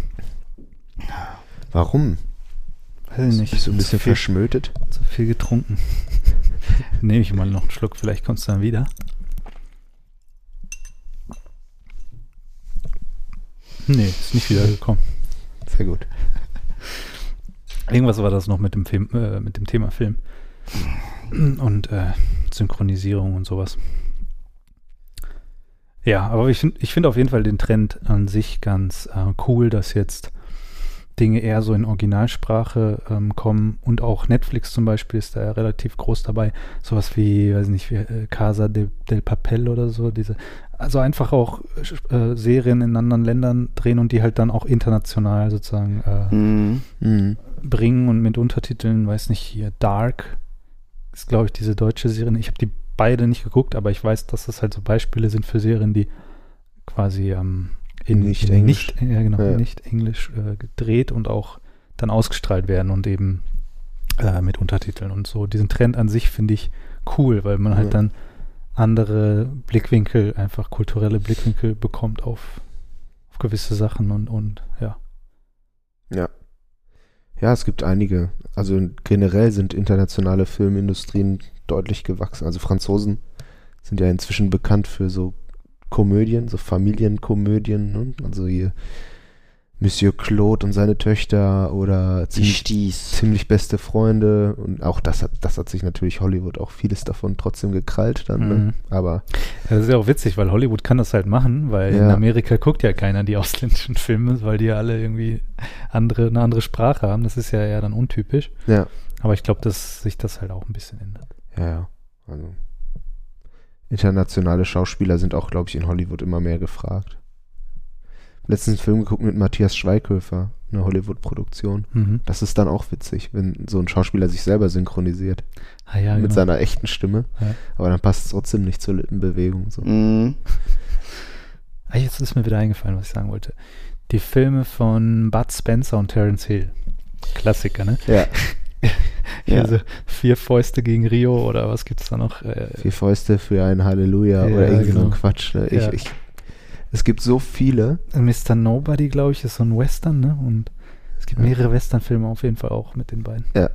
[SPEAKER 2] Warum?
[SPEAKER 1] Weiß ich nicht.
[SPEAKER 2] Bist du ein bisschen
[SPEAKER 1] viel,
[SPEAKER 2] verschmötet?
[SPEAKER 1] zu viel getrunken. Nehme ich mal noch einen Schluck, vielleicht kommst du dann wieder. Nee, ist nicht wiedergekommen.
[SPEAKER 2] Sehr gut.
[SPEAKER 1] Irgendwas war das noch mit dem, Film, äh, mit dem Thema Film. Und äh, Synchronisierung und sowas. Ja, aber ich finde ich find auf jeden Fall den Trend an sich ganz äh, cool, dass jetzt Dinge eher so in Originalsprache ähm, kommen und auch Netflix zum Beispiel ist da ja relativ groß dabei. Sowas wie, weiß nicht, wie, äh, Casa de, del Papel oder so, diese also einfach auch äh, Serien in anderen Ländern drehen und die halt dann auch international sozusagen äh,
[SPEAKER 3] Mhm.
[SPEAKER 2] Mhm.
[SPEAKER 1] bringen und mit Untertiteln, weiß nicht, hier Dark ist, glaube ich, diese deutsche Serie. Ich habe die beide nicht geguckt, aber ich weiß, dass das halt so Beispiele sind für Serien, die quasi ähm, in
[SPEAKER 2] Nicht
[SPEAKER 1] in
[SPEAKER 2] Englisch.
[SPEAKER 1] nicht, ja, genau,
[SPEAKER 2] Ja.
[SPEAKER 1] nicht Englisch äh, gedreht und auch dann ausgestrahlt werden und eben äh, mit Untertiteln und so. Diesen Trend an sich finde ich cool, weil man
[SPEAKER 2] Ja.
[SPEAKER 1] halt dann andere Blickwinkel, einfach kulturelle Blickwinkel bekommt auf, auf gewisse Sachen und, und ja.
[SPEAKER 2] Ja. Ja, es gibt einige. Also generell sind internationale Filmindustrien deutlich gewachsen. Also Franzosen sind ja inzwischen bekannt für so Komödien, so Familienkomödien. Ne? Also hier Monsieur Claude und seine Töchter oder ziemlich, ziemlich beste Freunde. Und auch das hat, das hat sich natürlich Hollywood auch vieles davon trotzdem gekrallt dann. Ne?
[SPEAKER 1] Mhm.
[SPEAKER 2] Aber
[SPEAKER 1] Das ist ja auch witzig, weil Hollywood kann das halt machen, weil in
[SPEAKER 2] Ja.
[SPEAKER 1] Amerika guckt ja keiner die ausländischen Filme, weil die ja alle irgendwie andere, eine andere Sprache haben. Das ist ja eher dann untypisch.
[SPEAKER 2] ja,
[SPEAKER 1] Aber ich glaube, dass sich das halt auch ein bisschen ändert.
[SPEAKER 2] ja, ja. Also internationale Schauspieler sind auch, glaube ich, in Hollywood immer mehr gefragt. Letztens einen Film geguckt mit Matthias Schweighöfer, eine Hollywood-Produktion.
[SPEAKER 1] Mhm.
[SPEAKER 2] Das ist dann auch witzig, wenn so ein Schauspieler sich selber synchronisiert
[SPEAKER 1] Ah ja,
[SPEAKER 2] mit
[SPEAKER 1] genau.
[SPEAKER 2] seiner echten Stimme,
[SPEAKER 1] Ja.
[SPEAKER 2] aber dann passt es trotzdem nicht zur Lippenbewegung. So.
[SPEAKER 3] Mhm.
[SPEAKER 1] Ah, jetzt ist mir wieder eingefallen, was ich sagen wollte. Die Filme von Bud Spencer und Terence Hill. Klassiker, ne?
[SPEAKER 2] Ja,
[SPEAKER 3] Ja.
[SPEAKER 1] Also vier Fäuste gegen Rio oder was gibt's da noch? Äh,
[SPEAKER 2] vier Fäuste für ein Halleluja
[SPEAKER 1] Ja,
[SPEAKER 2] oder irgendwie so ein
[SPEAKER 1] genau.
[SPEAKER 2] Quatsch. Ne? Ich,
[SPEAKER 1] Ja.
[SPEAKER 2] ich, es gibt so viele.
[SPEAKER 1] Mr. Nobody, glaube ich, ist so ein Western, ne? Und es gibt mehrere Western-Filme auf jeden Fall auch mit den beiden.
[SPEAKER 2] Ja.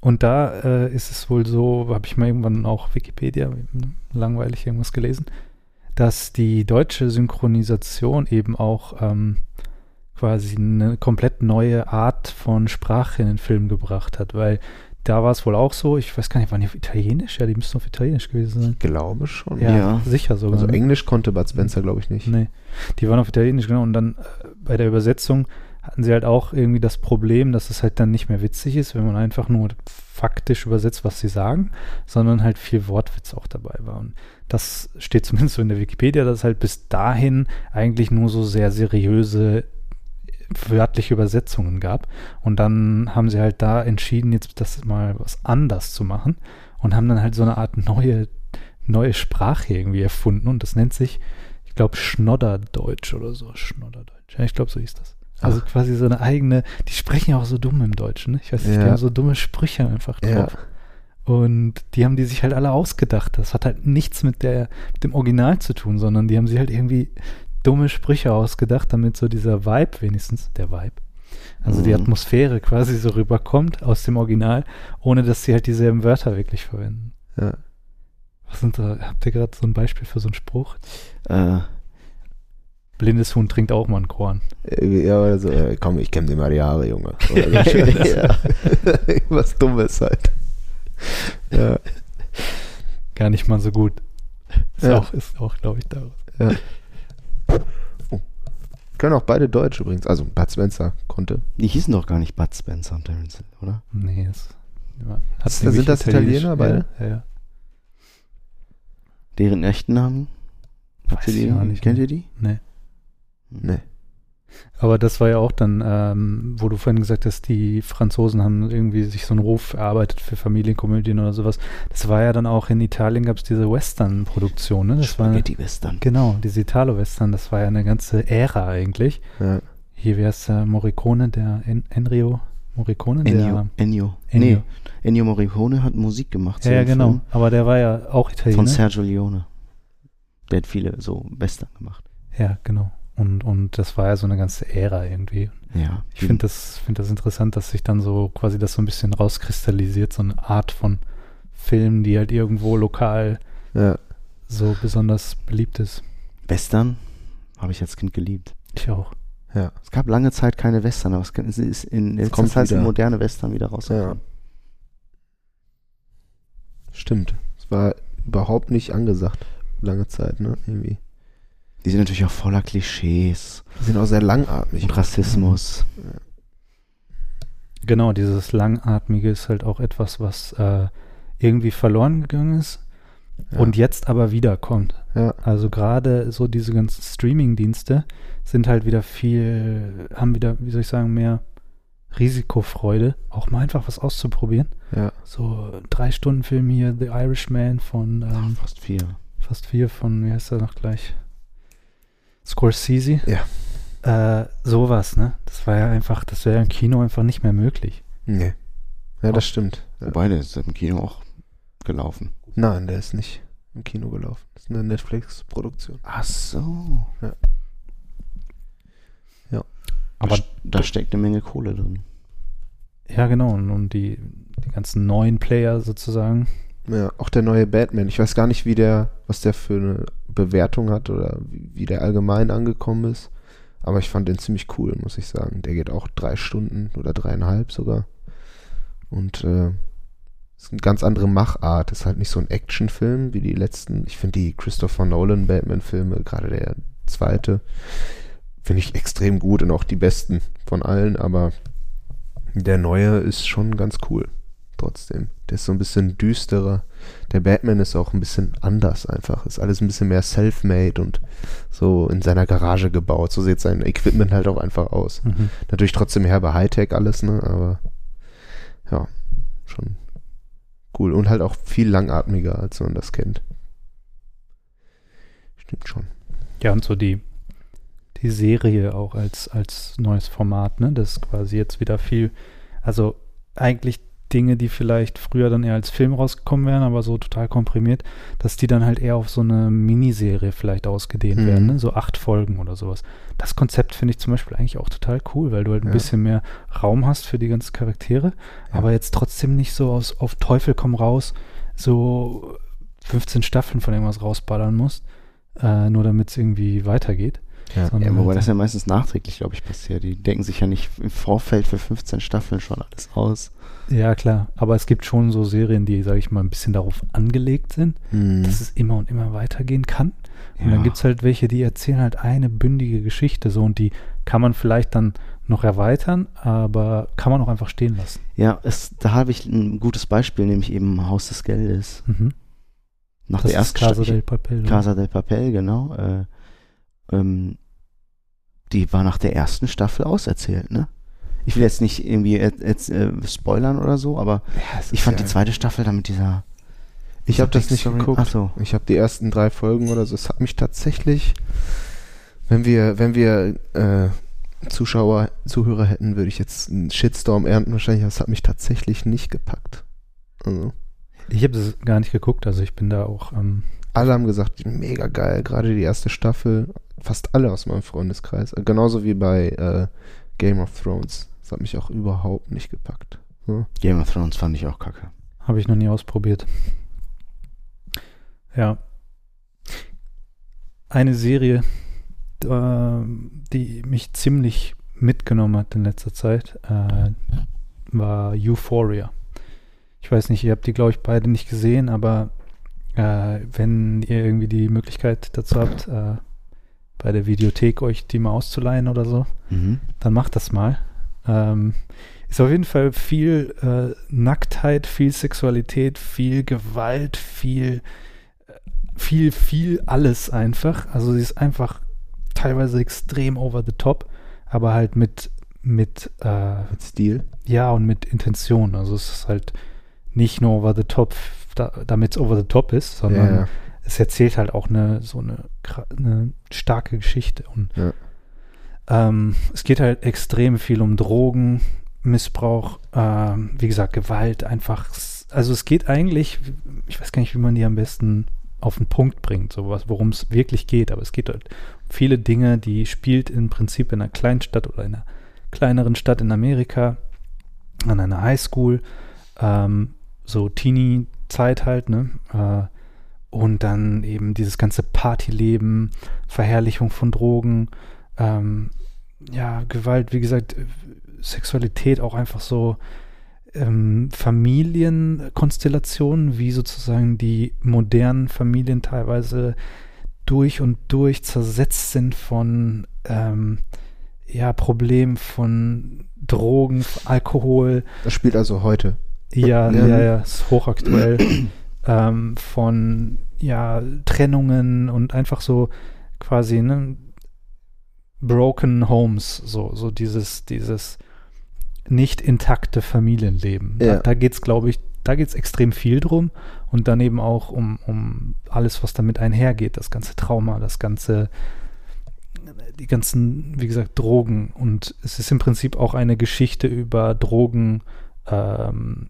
[SPEAKER 1] Und da äh, ist es wohl so, habe ich mal irgendwann auch Wikipedia, ne, langweilig irgendwas gelesen, dass die deutsche Synchronisation eben auch ähm, quasi eine komplett neue Art von Sprache in den Film gebracht hat, weil da war es wohl auch so, ich weiß gar nicht, waren die auf Italienisch? Ja, die müssten auf Italienisch gewesen sein.
[SPEAKER 2] Glaube schon.
[SPEAKER 1] Ja,
[SPEAKER 3] Ja.
[SPEAKER 1] sicher sogar.
[SPEAKER 2] Also
[SPEAKER 1] ne?
[SPEAKER 2] Englisch konnte Bud Spencer, glaube ich, nicht.
[SPEAKER 1] Nee, die waren auf Italienisch, genau. Und dann äh, bei der Übersetzung hatten sie halt auch irgendwie das Problem, dass es halt dann nicht mehr witzig ist, wenn man einfach nur faktisch übersetzt, was sie sagen, sondern halt viel Wortwitz auch dabei war. Und das steht zumindest so in der Wikipedia, dass es halt bis dahin eigentlich nur so sehr seriöse wörtliche Übersetzungen gab. Und dann haben sie halt da entschieden, jetzt das mal was anders zu machen und haben dann halt so eine Art neue, neue Sprache irgendwie erfunden. Und das nennt sich, ich glaube, Schnodderdeutsch oder so. Schnodderdeutsch. Ja, ich glaube, so hieß das. Also
[SPEAKER 2] Ach.
[SPEAKER 1] quasi so eine eigene, die sprechen ja auch so dumm im Deutschen, ne? Ich weiß nicht, die
[SPEAKER 2] Ja.
[SPEAKER 1] haben so dumme Sprüche einfach
[SPEAKER 2] Ja.
[SPEAKER 1] drauf. Und die haben die sich halt alle ausgedacht. Das hat halt nichts mit, der, mit dem Original zu tun, sondern die haben sich halt irgendwie dumme Sprüche ausgedacht, damit so dieser Vibe wenigstens, der Vibe, also die
[SPEAKER 3] Mhm.
[SPEAKER 1] Atmosphäre quasi so rüberkommt aus dem Original, ohne dass sie halt dieselben Wörter wirklich verwenden.
[SPEAKER 2] Ja.
[SPEAKER 1] Was sind da, habt ihr gerade so ein Beispiel für so einen Spruch?
[SPEAKER 3] Äh,
[SPEAKER 1] Blindes Huhn trinkt auch mal ein Korn.
[SPEAKER 2] Äh, Ja, oder so, äh, komm, ich kenne die Haare, Junge. Oder so.
[SPEAKER 3] Ja.
[SPEAKER 2] Was Dummes halt. Ja,
[SPEAKER 1] Gar nicht mal so gut. Ist
[SPEAKER 2] Ja.
[SPEAKER 1] auch, ist auch glaube ich, daraus.
[SPEAKER 2] ja. Oh. Können auch beide Deutsch übrigens. Also Bud Spencer konnte.
[SPEAKER 3] die hießen doch gar nicht Bud Spencer und Terence Hill, oder?
[SPEAKER 1] Nee, das ja, hat
[SPEAKER 2] Das-
[SPEAKER 1] nämlich
[SPEAKER 2] sind das Italiener beide?
[SPEAKER 1] Ja, ja.
[SPEAKER 3] Deren echten Namen? Habt
[SPEAKER 1] Weiß
[SPEAKER 3] ihr die? Kennt
[SPEAKER 1] mehr.
[SPEAKER 3] ihr die?
[SPEAKER 1] Nee.
[SPEAKER 2] Nee.
[SPEAKER 1] Aber das war ja auch dann, ähm, wo du vorhin gesagt hast, die Franzosen haben irgendwie sich so einen Ruf erarbeitet für Familienkomödien oder sowas. Das war ja dann auch in Italien gab es diese Western-Produktion, ne? Das war
[SPEAKER 3] Spaghetti Western.
[SPEAKER 1] genau diese Italo-Western. Das war ja eine ganze Ära eigentlich.
[SPEAKER 2] Ja.
[SPEAKER 1] Hier wäre es der Morricone, der en Enrio Morricone,
[SPEAKER 3] Ennio.
[SPEAKER 1] der
[SPEAKER 3] Ennio.
[SPEAKER 1] Ennio.
[SPEAKER 3] Nee, Ennio Morricone hat Musik gemacht.
[SPEAKER 1] Ja, ja, genau.
[SPEAKER 3] Film
[SPEAKER 1] Aber der war ja auch Italiener.
[SPEAKER 3] Von Sergio Leone. Der hat viele so Western gemacht.
[SPEAKER 1] Ja, genau. Und, und das war ja so eine ganze Ära irgendwie.
[SPEAKER 3] Ja.
[SPEAKER 1] Ich finde das, find das interessant, dass sich dann so quasi das so ein bisschen rauskristallisiert, so eine Art von Film, die halt irgendwo lokal
[SPEAKER 2] Ja.
[SPEAKER 1] so besonders beliebt ist.
[SPEAKER 3] Western habe ich als Kind geliebt.
[SPEAKER 1] Ich auch.
[SPEAKER 2] Ja.
[SPEAKER 3] Es gab lange Zeit keine Western, aber es ist in letzter
[SPEAKER 2] kommt
[SPEAKER 3] Zeit sind
[SPEAKER 2] wieder.
[SPEAKER 3] moderne Western wieder rausgekommen.
[SPEAKER 2] Stimmt. Es war überhaupt nicht angesagt. Lange Zeit, ne? Irgendwie.
[SPEAKER 3] Die sind natürlich auch voller Klischees
[SPEAKER 2] Die sind auch sehr langatmig.
[SPEAKER 3] und Rassismus.
[SPEAKER 1] Genau, dieses Langatmige ist halt auch etwas, was äh, irgendwie verloren gegangen ist.
[SPEAKER 2] Ja.
[SPEAKER 1] und jetzt aber wiederkommt.
[SPEAKER 2] Ja.
[SPEAKER 1] Also gerade so diese ganzen Streaming-Dienste sind halt wieder viel, haben wieder, wie soll ich sagen, mehr Risikofreude, auch mal einfach was auszuprobieren.
[SPEAKER 2] Ja.
[SPEAKER 1] So drei Stunden Film hier, The Irishman von
[SPEAKER 3] Ach,
[SPEAKER 1] ähm,
[SPEAKER 3] fast vier.
[SPEAKER 1] fast vier von, wie heißt er noch gleich? Scorsese.
[SPEAKER 2] Ja.
[SPEAKER 1] Äh, sowas, ne? Das war ja einfach, das wäre im Kino einfach nicht mehr möglich.
[SPEAKER 2] Nee. Ja, das
[SPEAKER 1] Auch-
[SPEAKER 2] stimmt. Ja.
[SPEAKER 3] Wobei, der ist im Kino auch gelaufen.
[SPEAKER 2] Nein, der ist nicht im Kino gelaufen. Das ist eine Netflix-Produktion.
[SPEAKER 3] Ach so.
[SPEAKER 1] Aber
[SPEAKER 3] da, da steckt eine Menge Kohle drin.
[SPEAKER 1] ja, genau, und, und die, die ganzen neuen Player sozusagen.
[SPEAKER 2] Ja, auch der neue Batman. Ich weiß gar nicht, wie der, was der für eine Bewertung hat oder wie, wie der allgemein angekommen ist. Aber ich fand den ziemlich cool, muss ich sagen. Der geht auch drei Stunden oder dreieinhalb sogar. Und äh, ist eine ganz andere Machart. Ist halt nicht so ein Actionfilm wie die letzten. Ich finde die Christopher Nolan Batman-Filme, gerade der zweite, finde ich extrem gut und auch die besten von allen. Aber der neue ist schon ganz cool trotzdem. Der ist so ein bisschen düsterer. Der Batman ist auch ein bisschen anders einfach. Ist alles ein bisschen mehr self-made und so in seiner Garage gebaut. So sieht sein Equipment halt auch einfach aus.
[SPEAKER 1] Mhm.
[SPEAKER 2] Natürlich trotzdem herbe Hightech alles, ne? Aber ja, schon cool. Und halt auch viel langatmiger, als man das kennt. Stimmt schon.
[SPEAKER 1] Ja, und so die, die Serie auch als, als neues Format, ne? Das ist quasi jetzt wieder viel, also eigentlich Dinge, die vielleicht früher dann eher als Film rausgekommen wären, aber so total komprimiert, dass die dann halt eher auf so eine Miniserie vielleicht ausgedehnt
[SPEAKER 2] Mhm.
[SPEAKER 1] werden, ne? so acht Folgen oder sowas. Das Konzept finde ich zum Beispiel eigentlich auch total cool, weil du halt ein
[SPEAKER 2] Ja.
[SPEAKER 1] bisschen mehr Raum hast für die ganzen Charaktere,
[SPEAKER 2] Ja.
[SPEAKER 1] aber jetzt trotzdem nicht so aus, auf Teufel komm raus, so 15 Staffeln von irgendwas rausballern musst, äh, nur damit es irgendwie weitergeht.
[SPEAKER 2] Ja.
[SPEAKER 3] Ja, wobei
[SPEAKER 1] halt-
[SPEAKER 3] das ja meistens nachträglich, glaube ich, passiert. Die denken sich ja nicht im Vorfeld für 15 Staffeln schon alles aus.
[SPEAKER 1] Ja, klar. Aber es gibt schon so Serien, die, sage ich mal, ein bisschen darauf angelegt sind,
[SPEAKER 2] Hm.
[SPEAKER 1] dass es immer und immer weitergehen kann. Und dann
[SPEAKER 3] Ja.
[SPEAKER 1] gibt es halt welche, die erzählen halt eine bündige Geschichte so und die kann man vielleicht dann noch erweitern, aber kann man auch einfach stehen lassen.
[SPEAKER 3] Ja, es, da habe ich ein gutes Beispiel, nämlich eben Haus des Geldes.
[SPEAKER 1] Mhm.
[SPEAKER 3] Nach
[SPEAKER 1] Das
[SPEAKER 3] der ersten
[SPEAKER 1] Casa
[SPEAKER 3] Staffel.
[SPEAKER 1] del Papel.
[SPEAKER 3] Casa del Papel, genau. Äh, ähm, die war nach der ersten Staffel auserzählt, ne? Ich will jetzt nicht irgendwie jetzt, jetzt, äh, spoilern oder so, aber
[SPEAKER 2] Ja,
[SPEAKER 3] ich fand
[SPEAKER 2] ja-
[SPEAKER 3] die zweite Staffel dann mit dieser.
[SPEAKER 2] Ich habe das nicht
[SPEAKER 3] Story-
[SPEAKER 2] geguckt.
[SPEAKER 3] Ach so.
[SPEAKER 2] Ich habe die ersten drei Folgen oder so. Es hat mich tatsächlich, wenn wir, wenn wir äh, Zuschauer, Zuhörer hätten, würde ich jetzt einen Shitstorm ernten wahrscheinlich. aber Es hat mich tatsächlich nicht gepackt. Also,
[SPEAKER 1] Ich habe das gar nicht geguckt, also ich bin da auch. Ähm,
[SPEAKER 2] alle haben gesagt, mega geil. Gerade die erste Staffel. Fast alle aus meinem Freundeskreis. Genauso wie bei äh, Game of Thrones. Das hat mich auch überhaupt nicht gepackt. So.
[SPEAKER 3] Game of Thrones fand ich auch kacke.
[SPEAKER 1] Habe ich noch nie ausprobiert. Ja. Eine Serie, die mich ziemlich mitgenommen hat in letzter Zeit, äh, war Euphoria. Ich weiß nicht, ihr habt die, glaube ich, beide nicht gesehen, aber äh, wenn ihr irgendwie die Möglichkeit dazu habt, äh, bei der Videothek euch die mal auszuleihen oder so,
[SPEAKER 3] Mhm.
[SPEAKER 1] dann macht das mal. Ähm, ist auf jeden Fall viel äh, Nacktheit, viel Sexualität, viel Gewalt, viel, äh, viel, viel alles einfach. Also sie ist einfach teilweise extrem over the top, aber halt mit, mit, äh,
[SPEAKER 2] Mit Stil.
[SPEAKER 1] ja, und mit Intention. Also es ist halt nicht nur over the top, da, damit es over the top ist, sondern
[SPEAKER 2] Ja, ja.
[SPEAKER 1] Es erzählt halt auch eine so eine, eine starke Geschichte. Und
[SPEAKER 2] Ja.
[SPEAKER 1] ähm, es geht halt extrem viel um Drogen, Missbrauch, ähm, wie gesagt, Gewalt, einfach. Also es geht eigentlich, ich weiß gar nicht, wie man die am besten auf den Punkt bringt, sowas, worum es wirklich geht, aber es geht halt um viele Dinge, die spielt im Prinzip in einer Kleinstadt oder in einer kleineren Stadt in Amerika, an einer Highschool, ähm, so Teenie-Zeit halt, ne? Äh, und dann eben dieses ganze Partyleben, Verherrlichung von Drogen, ähm, ja, Gewalt, wie gesagt, äh, Sexualität auch einfach so ähm, Familienkonstellationen, wie sozusagen die modernen Familien teilweise durch und durch zersetzt sind von ähm, ja, Problemen von Drogen, Alkohol,
[SPEAKER 2] Das spielt also heute.
[SPEAKER 1] ja,
[SPEAKER 2] Ja.
[SPEAKER 1] ja, ja, ist hochaktuell. Ähm, von ja, Trennungen und einfach so quasi, ne, Broken Homes, so, so dieses, dieses nicht intakte Familienleben.
[SPEAKER 2] Ja.
[SPEAKER 1] Da, da geht es, glaube ich, da geht es extrem viel drum und dann eben auch um, um alles, was damit einhergeht, das ganze Trauma, das ganze, die ganzen, wie gesagt, Drogen. Und es ist im Prinzip auch eine Geschichte über Drogensucht ähm,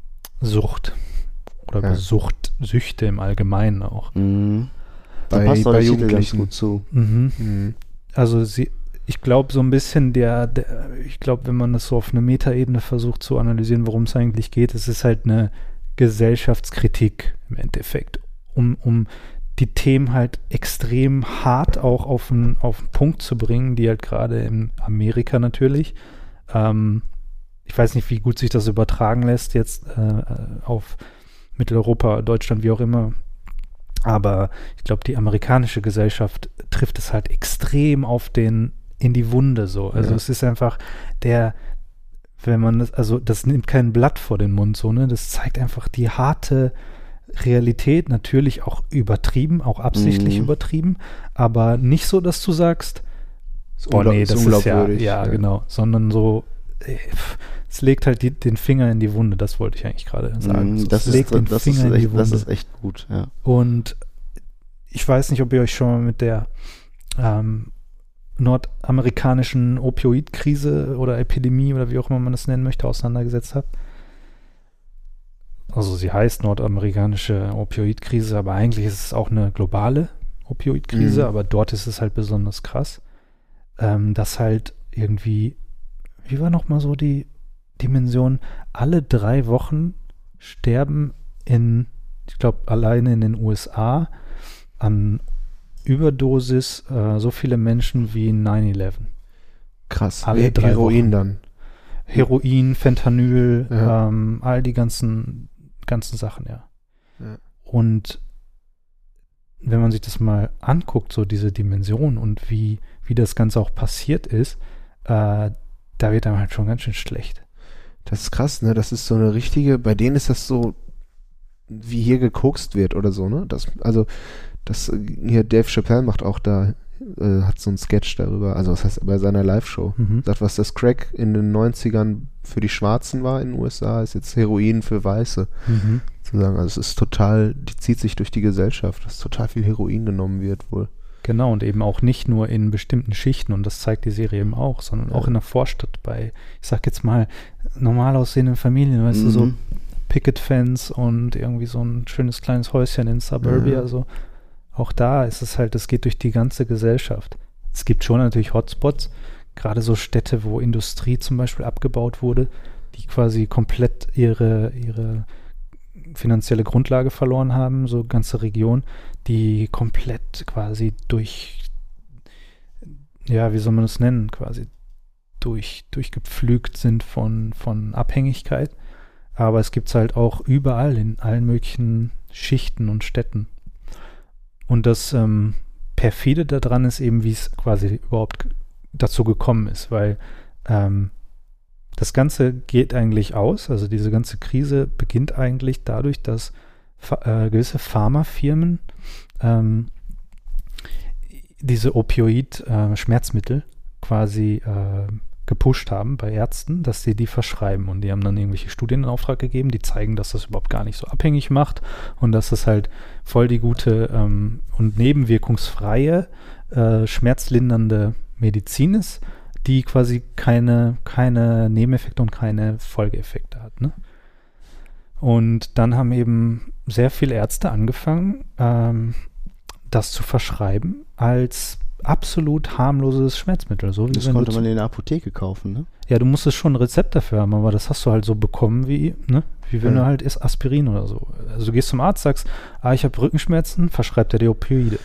[SPEAKER 1] oder
[SPEAKER 2] Ja.
[SPEAKER 1] Sucht, Süchte im Allgemeinen auch.
[SPEAKER 3] Mhm. Da
[SPEAKER 2] Bei-
[SPEAKER 3] passt
[SPEAKER 2] bei
[SPEAKER 3] Titel ganz
[SPEAKER 2] Jugendlichen.
[SPEAKER 3] gut zu.
[SPEAKER 1] Mhm.
[SPEAKER 2] Mhm.
[SPEAKER 1] Also sie, ich glaube so ein bisschen der, der ich glaube, wenn man das so auf eine Metaebene versucht zu analysieren, worum es eigentlich geht, es ist halt eine Gesellschaftskritik im Endeffekt, um, um die Themen halt extrem hart auch auf den, auf den Punkt zu bringen, die halt gerade in Amerika natürlich, ähm, ich weiß nicht, wie gut sich das übertragen lässt jetzt äh, auf Mitteleuropa, Deutschland, wie auch immer, aber ich glaube, die amerikanische Gesellschaft trifft es halt extrem auf den, in die Wunde so. Also
[SPEAKER 2] Ja.
[SPEAKER 1] es ist einfach der, wenn man das, also das nimmt kein Blatt vor den Mund so, ne? Das zeigt einfach die harte Realität, natürlich auch übertrieben, auch absichtlich
[SPEAKER 3] Mhm.
[SPEAKER 1] übertrieben, aber nicht so, dass du sagst, oh nee, das ist ja,
[SPEAKER 2] unglaubwürdig,
[SPEAKER 1] ja, genau, sondern so, es legt halt die, den Finger in die Wunde, das wollte ich eigentlich gerade sagen. So,
[SPEAKER 3] das,
[SPEAKER 1] es legt
[SPEAKER 3] ist,
[SPEAKER 1] den
[SPEAKER 3] das,
[SPEAKER 1] Finger
[SPEAKER 3] ist
[SPEAKER 1] in die
[SPEAKER 3] echt, das
[SPEAKER 1] Wunde.
[SPEAKER 3] ist echt gut, ja.
[SPEAKER 1] Und ich weiß nicht, ob ihr euch schon mal mit der ähm, nordamerikanischen Opioidkrise oder Epidemie oder wie auch immer man das nennen möchte, auseinandergesetzt habt. Also sie heißt nordamerikanische Opioidkrise, aber eigentlich ist es auch eine globale Opioidkrise,
[SPEAKER 2] Mhm.
[SPEAKER 1] aber dort ist es halt besonders krass, ähm, dass halt irgendwie, wie war nochmal so die Dimension, alle drei Wochen sterben in, ich glaube, alleine in den USA an Überdosis äh, so viele Menschen wie in 9-11.
[SPEAKER 2] Krass.
[SPEAKER 1] Alle drei
[SPEAKER 2] Heroin
[SPEAKER 1] Wochen.
[SPEAKER 2] dann.
[SPEAKER 1] Heroin, Fentanyl,
[SPEAKER 2] Ja.
[SPEAKER 1] ähm, all die ganzen, ganzen Sachen, ja.
[SPEAKER 2] Ja.
[SPEAKER 1] Und wenn man sich das mal anguckt, so diese Dimension und wie, wie das Ganze auch passiert ist, äh, da wird einem halt schon ganz schön schlecht.
[SPEAKER 2] Das ist krass, ne? Das ist so eine richtige, bei denen ist das so, wie hier gekokst wird oder so, ne? Das, also, das, hier Dave Chappelle macht auch da, äh, hat so einen Sketch darüber, also was heißt bei seiner Live-Show.
[SPEAKER 1] Mhm.
[SPEAKER 2] Sagt, was das Crack in den 90ern für die Schwarzen war in den USA, ist jetzt Heroin für Weiße.
[SPEAKER 1] Mhm.
[SPEAKER 2] Zu sagen. Also es ist total, die zieht sich durch die Gesellschaft, dass total viel Heroin genommen wird wohl.
[SPEAKER 1] Genau, und eben auch nicht nur in bestimmten Schichten, und das zeigt die Serie eben auch, sondern auch
[SPEAKER 2] Ja.
[SPEAKER 1] in der Vorstadt bei, ich sag jetzt mal, normal aussehenden Familien, weißt du, so
[SPEAKER 3] Mhm.
[SPEAKER 1] Picket Fence und irgendwie so ein schönes kleines Häuschen in Suburbia,
[SPEAKER 2] Ja.
[SPEAKER 1] so. Auch da ist es halt, es geht durch die ganze Gesellschaft. Es gibt schon natürlich Hotspots, gerade so Städte, wo Industrie zum Beispiel abgebaut wurde, die quasi komplett ihre, ihre finanzielle Grundlage verloren haben, so ganze Region, die komplett quasi durch, ja, wie soll man das nennen, quasi durch, durchgepflügt sind von, von Abhängigkeit. Aber es gibt es halt auch überall in allen möglichen Schichten und Städten. Und das ähm, perfide daran ist eben, wie es quasi überhaupt dazu gekommen ist, weil ähm, das Ganze geht eigentlich aus, also diese ganze Krise beginnt eigentlich dadurch, dass äh, gewisse Pharmafirmen ähm, diese Opioid-Schmerzmittel quasi äh, gepusht haben bei Ärzten, dass sie die verschreiben. Und die haben dann irgendwelche Studien in Auftrag gegeben, die zeigen, dass das überhaupt gar nicht so abhängig macht und dass das halt voll die gute ähm, und nebenwirkungsfreie, äh, schmerzlindernde Medizin ist, die quasi keine, keine Nebeneffekte und keine Folgeeffekte hat. Ne? Und dann haben eben sehr viele Ärzte angefangen, ähm, das zu verschreiben als absolut harmloses Schmerzmittel. So wie
[SPEAKER 3] Das
[SPEAKER 1] wenn
[SPEAKER 3] konnte
[SPEAKER 1] du
[SPEAKER 3] man in der Apotheke kaufen, ne?
[SPEAKER 1] ja, du musstest schon ein Rezept dafür haben, aber das hast du halt so bekommen wie, ne? Wie wenn
[SPEAKER 2] Ja.
[SPEAKER 1] du halt isst Aspirin oder so. Also du gehst zum Arzt, sagst, ah, ich habe Rückenschmerzen, verschreibt er dir Opioide.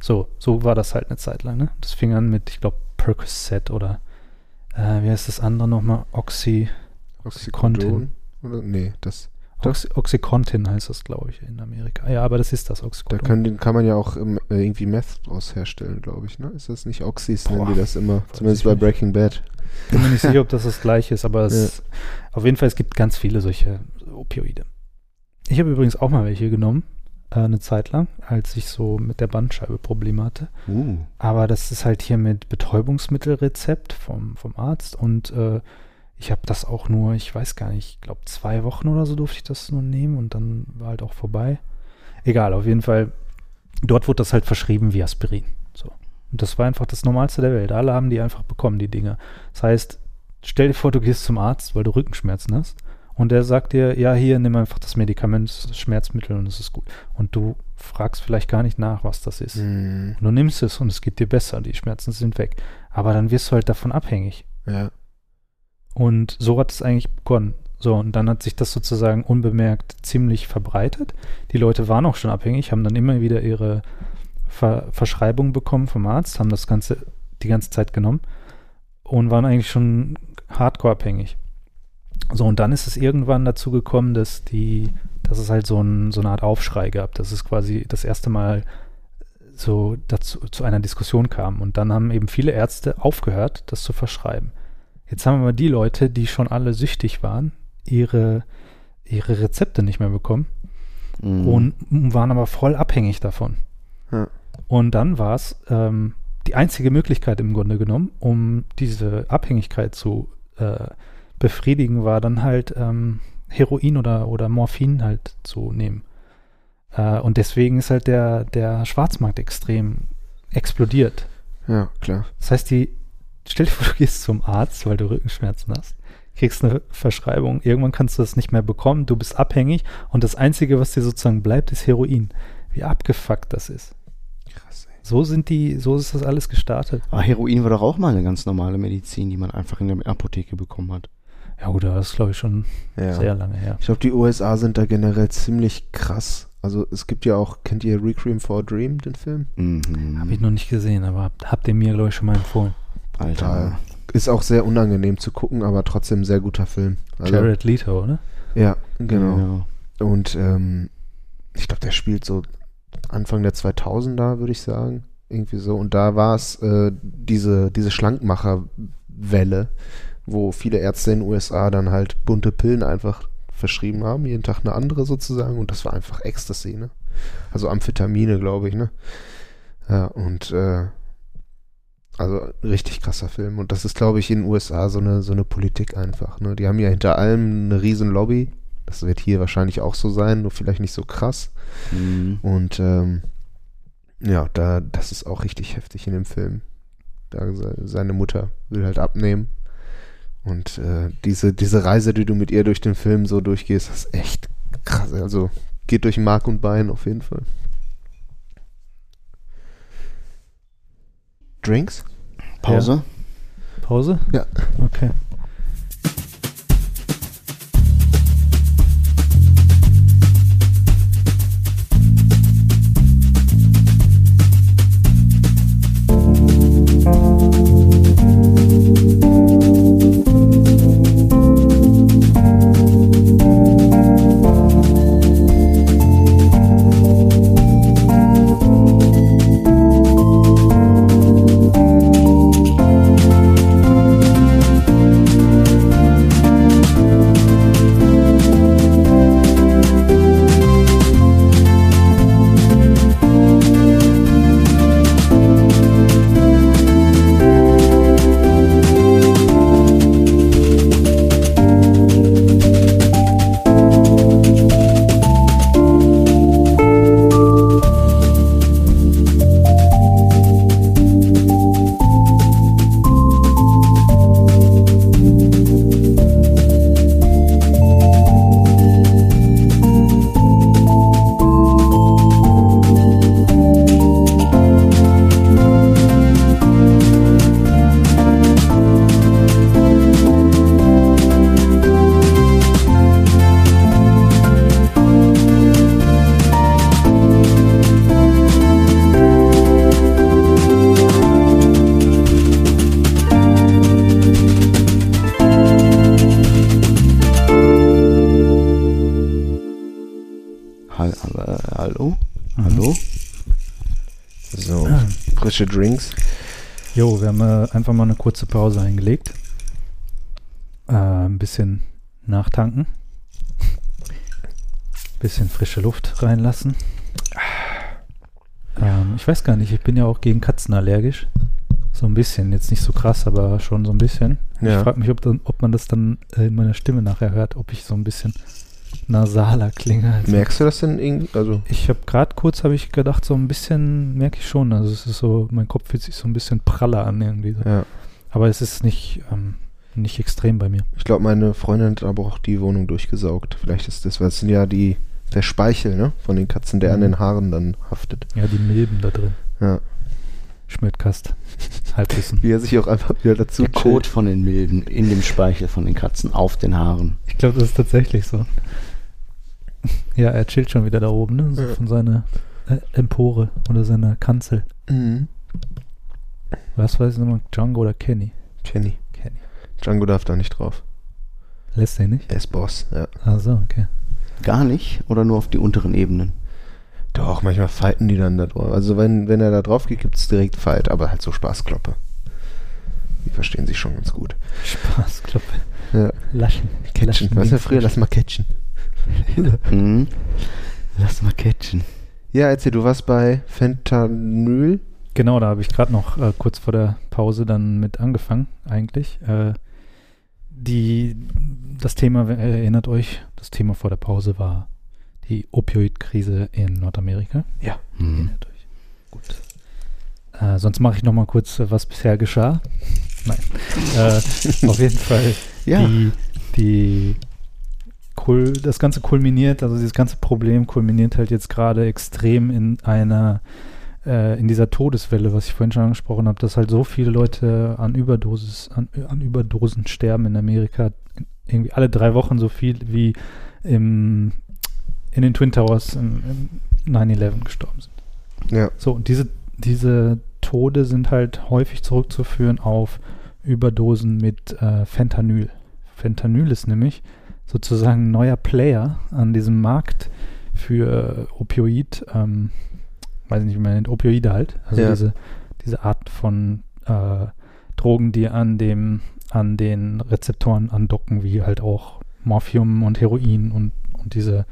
[SPEAKER 1] So, so war das halt eine Zeit lang, ne? Das fing an mit, ich glaube, Percocet oder äh, wie heißt das andere nochmal? Oxy,
[SPEAKER 2] Oxycodon? Oder? Nee, das,
[SPEAKER 1] Oxy, Oxycontin heißt das, glaube ich, in Amerika. Ja, aber das ist das
[SPEAKER 2] da
[SPEAKER 1] Oxycontin.
[SPEAKER 2] kann, den kann man ja auch ähm, äh, irgendwie Meth draus herstellen, glaube ich, ne? Ist das nicht Oxys, nennen die das immer? Zumindest bei. Breaking Bad.
[SPEAKER 1] bin mir nicht sicher, ob das das gleiche ist, aber es, auf jeden Fall, es gibt ganz viele solche Opioide. Ich habe übrigens auch mal welche genommen. äh, eine Zeit lang, als ich so mit der Bandscheibe Probleme hatte.
[SPEAKER 3] Uh.
[SPEAKER 1] Aber das ist halt hier mit Betäubungsmittelrezept vom, vom Arzt und äh, ich habe das auch nur, ich weiß gar nicht, ich glaube zwei Wochen oder so durfte ich das nur nehmen und dann war halt auch vorbei. Egal, auf jeden Fall, dort wurde das halt verschrieben wie Aspirin. So. Und das war einfach das Normalste der Welt. Alle haben die einfach bekommen, die Dinger. Das heißt, stell dir vor, du gehst zum Arzt, weil du Rückenschmerzen hast und der sagt dir, ja, hier, nimm einfach das Medikament, das Schmerzmittel und es ist gut. Und du fragst vielleicht gar nicht nach, was das ist.
[SPEAKER 2] Mhm.
[SPEAKER 1] Und du nimmst es und es geht dir besser, die Schmerzen sind weg. Aber dann wirst du halt davon abhängig.
[SPEAKER 2] Ja.
[SPEAKER 1] Und so hat es eigentlich begonnen. So, und dann hat sich das sozusagen unbemerkt ziemlich verbreitet. Die Leute waren auch schon abhängig, haben dann immer wieder ihre Ver Verschreibung bekommen vom Arzt, haben das Ganze die ganze Zeit genommen und waren eigentlich schon hardcore abhängig. So, und dann ist es irgendwann dazu gekommen, dass die, dass es halt so, ein, so eine Art Aufschrei gab, dass es quasi das erste Mal so dazu, zu einer Diskussion kam. Und dann haben eben viele Ärzte aufgehört, das zu verschreiben. Jetzt haben aber die Leute, die schon alle süchtig waren, ihre, ihre Rezepte nicht mehr bekommen
[SPEAKER 3] Mhm.
[SPEAKER 1] und waren aber voll abhängig davon.
[SPEAKER 2] Ja.
[SPEAKER 1] Und dann war es ähm, die einzige Möglichkeit im Grunde genommen, um diese Abhängigkeit zu äh, befriedigen, war dann halt ähm, Heroin oder, oder Morphin halt zu nehmen. Äh, und deswegen ist halt der, der Schwarzmarkt extrem explodiert.
[SPEAKER 2] ja, klar.
[SPEAKER 1] Das heißt, die, stell dir vor, du gehst zum Arzt, weil du Rückenschmerzen hast, kriegst eine Verschreibung, irgendwann kannst du das nicht mehr bekommen, du bist abhängig und das Einzige, was dir sozusagen bleibt, ist Heroin. Wie abgefuckt das ist.
[SPEAKER 2] Krass, ey.
[SPEAKER 1] So sind die, so ist das alles gestartet.
[SPEAKER 3] Aber Heroin war doch auch mal eine ganz normale Medizin, die man einfach in der Apotheke bekommen hat.
[SPEAKER 1] Ja gut, das ist glaube ich schon
[SPEAKER 2] Ja.
[SPEAKER 1] sehr lange her.
[SPEAKER 2] Ich glaube, die USA sind da generell ziemlich krass. Also es gibt ja auch, kennt ihr Requiem for a Dream, den Film?
[SPEAKER 3] Mhm.
[SPEAKER 1] Habe ich noch nicht gesehen, aber habt, habt ihr mir glaube ich schon mal empfohlen.
[SPEAKER 3] Alter.
[SPEAKER 2] Ist auch sehr unangenehm zu gucken, aber trotzdem ein sehr guter Film. Also,
[SPEAKER 1] Jared Leto, oder?
[SPEAKER 2] Ja, genau.
[SPEAKER 3] Ja.
[SPEAKER 2] Und ähm, ich glaube, der spielt so Anfang der 2000er, würde ich sagen. Irgendwie so. Und da war es äh, diese, diese Schlankmacherwelle, wo viele Ärzte in den USA dann halt bunte Pillen einfach verschrieben haben, jeden Tag eine andere sozusagen. Und das war einfach Ecstasy, ne? Also Amphetamine, glaube ich, ne? Ja, und äh, also richtig krasser Film. Und das ist, glaube ich, in den USA so eine, so eine Politik einfach. Ne? Die haben ja hinter allem eine riesen Lobby. Das wird hier wahrscheinlich auch so sein, nur vielleicht nicht so krass.
[SPEAKER 3] Mhm.
[SPEAKER 2] Und ähm, ja, da, das ist auch richtig heftig in dem Film. Da se- seine Mutter will halt abnehmen. Und äh, diese, diese Reise, die du mit ihr durch den Film so durchgehst, das ist echt krass. Also geht durch Mark und Bein auf jeden Fall. Drinks?
[SPEAKER 3] Pause?
[SPEAKER 1] Pause?
[SPEAKER 2] Ja.
[SPEAKER 1] Okay.
[SPEAKER 2] Frische Drinks.
[SPEAKER 1] Jo, wir haben äh, einfach mal eine kurze Pause eingelegt. Äh, ein bisschen nachtanken. Bisschen frische Luft reinlassen. ähm, ich weiß gar nicht, ich bin ja auch gegen Katzen allergisch. So ein bisschen, jetzt nicht so krass, aber schon so ein bisschen.
[SPEAKER 2] Ja.
[SPEAKER 1] Ich frage mich, ob, dann, ob man das dann äh, in meiner Stimme nachher hört, ob ich so ein bisschen nasaler klinge. Als
[SPEAKER 2] Merkst du das denn irgendwie? Also,
[SPEAKER 1] ich habe gerade kurz, habe ich gedacht, so ein bisschen merke ich schon. Also es ist so, mein Kopf fühlt sich so ein bisschen praller an irgendwie. So.
[SPEAKER 2] ja.
[SPEAKER 1] Aber es ist nicht, ähm, nicht extrem bei mir.
[SPEAKER 2] Ich glaube, meine Freundin hat aber auch die Wohnung durchgesaugt. Vielleicht ist das, weil es sind ja die, der Speichel, ne? Von den Katzen, der an
[SPEAKER 1] Mhm.
[SPEAKER 2] den Haaren dann haftet.
[SPEAKER 1] Ja, die Milben da drin.
[SPEAKER 2] Ja.
[SPEAKER 1] Schmidtkast. Halbwissen.
[SPEAKER 2] Wie er sich auch einfach wieder dazu
[SPEAKER 3] Der Kot von den Milben in dem Speichel von den Katzen auf den Haaren.
[SPEAKER 1] Ich glaube, das ist tatsächlich so. Ja, er chillt schon wieder da oben, ne? So
[SPEAKER 2] Ja.
[SPEAKER 1] von seiner äh, Empore oder seiner Kanzel.
[SPEAKER 2] Mhm.
[SPEAKER 1] Was weiß ich nochmal? Django oder Kenny?
[SPEAKER 2] Kenny.
[SPEAKER 1] Kenny.
[SPEAKER 2] Django darf da nicht drauf.
[SPEAKER 1] Lässt er ihn nicht?
[SPEAKER 2] Er ist Boss, ja.
[SPEAKER 1] Ach so, okay.
[SPEAKER 3] Gar nicht oder nur auf die unteren Ebenen?
[SPEAKER 2] Doch, manchmal fighten die dann da drauf. Also wenn, wenn er da drauf geht, gibt es direkt Fight, aber halt so Spaßkloppe. Die verstehen sich schon ganz gut.
[SPEAKER 1] Spaß, Kloppe.
[SPEAKER 2] Ja.
[SPEAKER 1] Laschen.
[SPEAKER 2] Catchen.
[SPEAKER 1] Laschen
[SPEAKER 2] Was
[SPEAKER 1] links,
[SPEAKER 2] früher, lass mal catchen.
[SPEAKER 3] Mhm. Lass mal catchen.
[SPEAKER 2] Ja, erzähl, du warst bei Fentanyl.
[SPEAKER 1] Genau, da habe ich gerade noch äh, kurz vor der Pause dann mit angefangen, eigentlich. Äh, die, das Thema, erinnert euch, das Thema vor der Pause war die Opioid-Krise in Nordamerika.
[SPEAKER 2] Ja.
[SPEAKER 3] Mhm.
[SPEAKER 1] Erinnert euch. Gut. Äh, sonst mache ich noch mal kurz, äh, was bisher geschah. Nein. äh, auf jeden Fall
[SPEAKER 3] Ja.
[SPEAKER 1] die, die kul das Ganze kulminiert, also dieses ganze Problem kulminiert halt jetzt gerade extrem in einer, äh, in dieser Todeswelle, was ich vorhin schon angesprochen habe, dass halt so viele Leute an Überdosis, an, an Überdosen sterben in Amerika, irgendwie alle drei Wochen so viel wie im, in den Twin Towers im, im 9-11 gestorben sind.
[SPEAKER 2] Ja.
[SPEAKER 1] So, und diese, diese Tode sind halt häufig zurückzuführen auf Überdosen mit äh, Fentanyl. Fentanyl ist nämlich sozusagen ein neuer Player an diesem Markt für Opioid, ähm, weiß nicht, wie man nennt, Opioide halt. Also
[SPEAKER 2] Ja.
[SPEAKER 1] diese, diese Art von äh, Drogen, die an dem, an den Rezeptoren andocken, wie halt auch Morphium und Heroin und, und diese,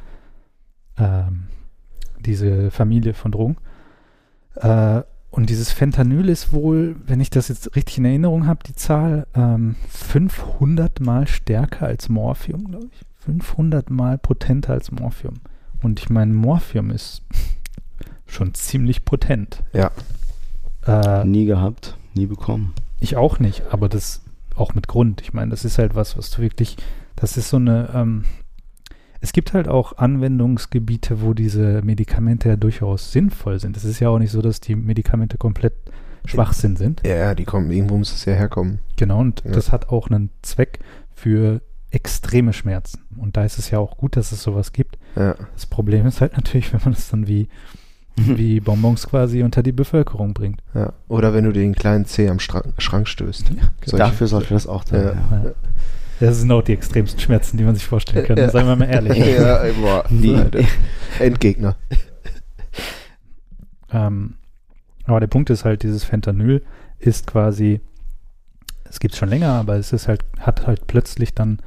[SPEAKER 1] ähm, diese Familie von Drogen. Äh, und dieses Fentanyl ist wohl, wenn ich das jetzt richtig in Erinnerung habe, die Zahl ähm, 500 mal stärker als Morphium, glaube ich. 500 mal potenter als Morphium. Und ich meine, Morphium ist schon ziemlich potent.
[SPEAKER 2] Ja.
[SPEAKER 1] Äh,
[SPEAKER 3] Nie gehabt, nie bekommen.
[SPEAKER 1] ich auch nicht, aber das auch mit Grund. Ich meine, das ist halt was, was du wirklich, das ist so eine, ähm, es gibt halt auch Anwendungsgebiete, wo diese Medikamente ja durchaus sinnvoll sind. Es ist ja auch nicht so, dass die Medikamente komplett Schwachsinn sind.
[SPEAKER 2] Ja, ja, die kommen, irgendwo muss es ja herkommen.
[SPEAKER 1] Genau, und
[SPEAKER 2] Ja.
[SPEAKER 1] das hat auch einen Zweck für extreme Schmerzen. Und da ist es ja auch gut, dass es sowas gibt.
[SPEAKER 2] Ja.
[SPEAKER 1] Das Problem ist halt natürlich, wenn man es dann wie, wie Bonbons quasi unter die Bevölkerung bringt.
[SPEAKER 2] ja. Oder wenn du den kleinen Zeh am Schrank, Schrank stößt. Solche-
[SPEAKER 3] Dafür sollte das auch sein.
[SPEAKER 1] Das sind auch die extremsten Schmerzen, die man sich vorstellen kann. Seien wir mal ehrlich.
[SPEAKER 2] ja, boah,
[SPEAKER 3] Die-.
[SPEAKER 2] Endgegner.
[SPEAKER 1] Ähm, aber der Punkt ist halt, dieses Fentanyl ist quasi, es gibt es schon länger, aber es ist halt, hat halt plötzlich dann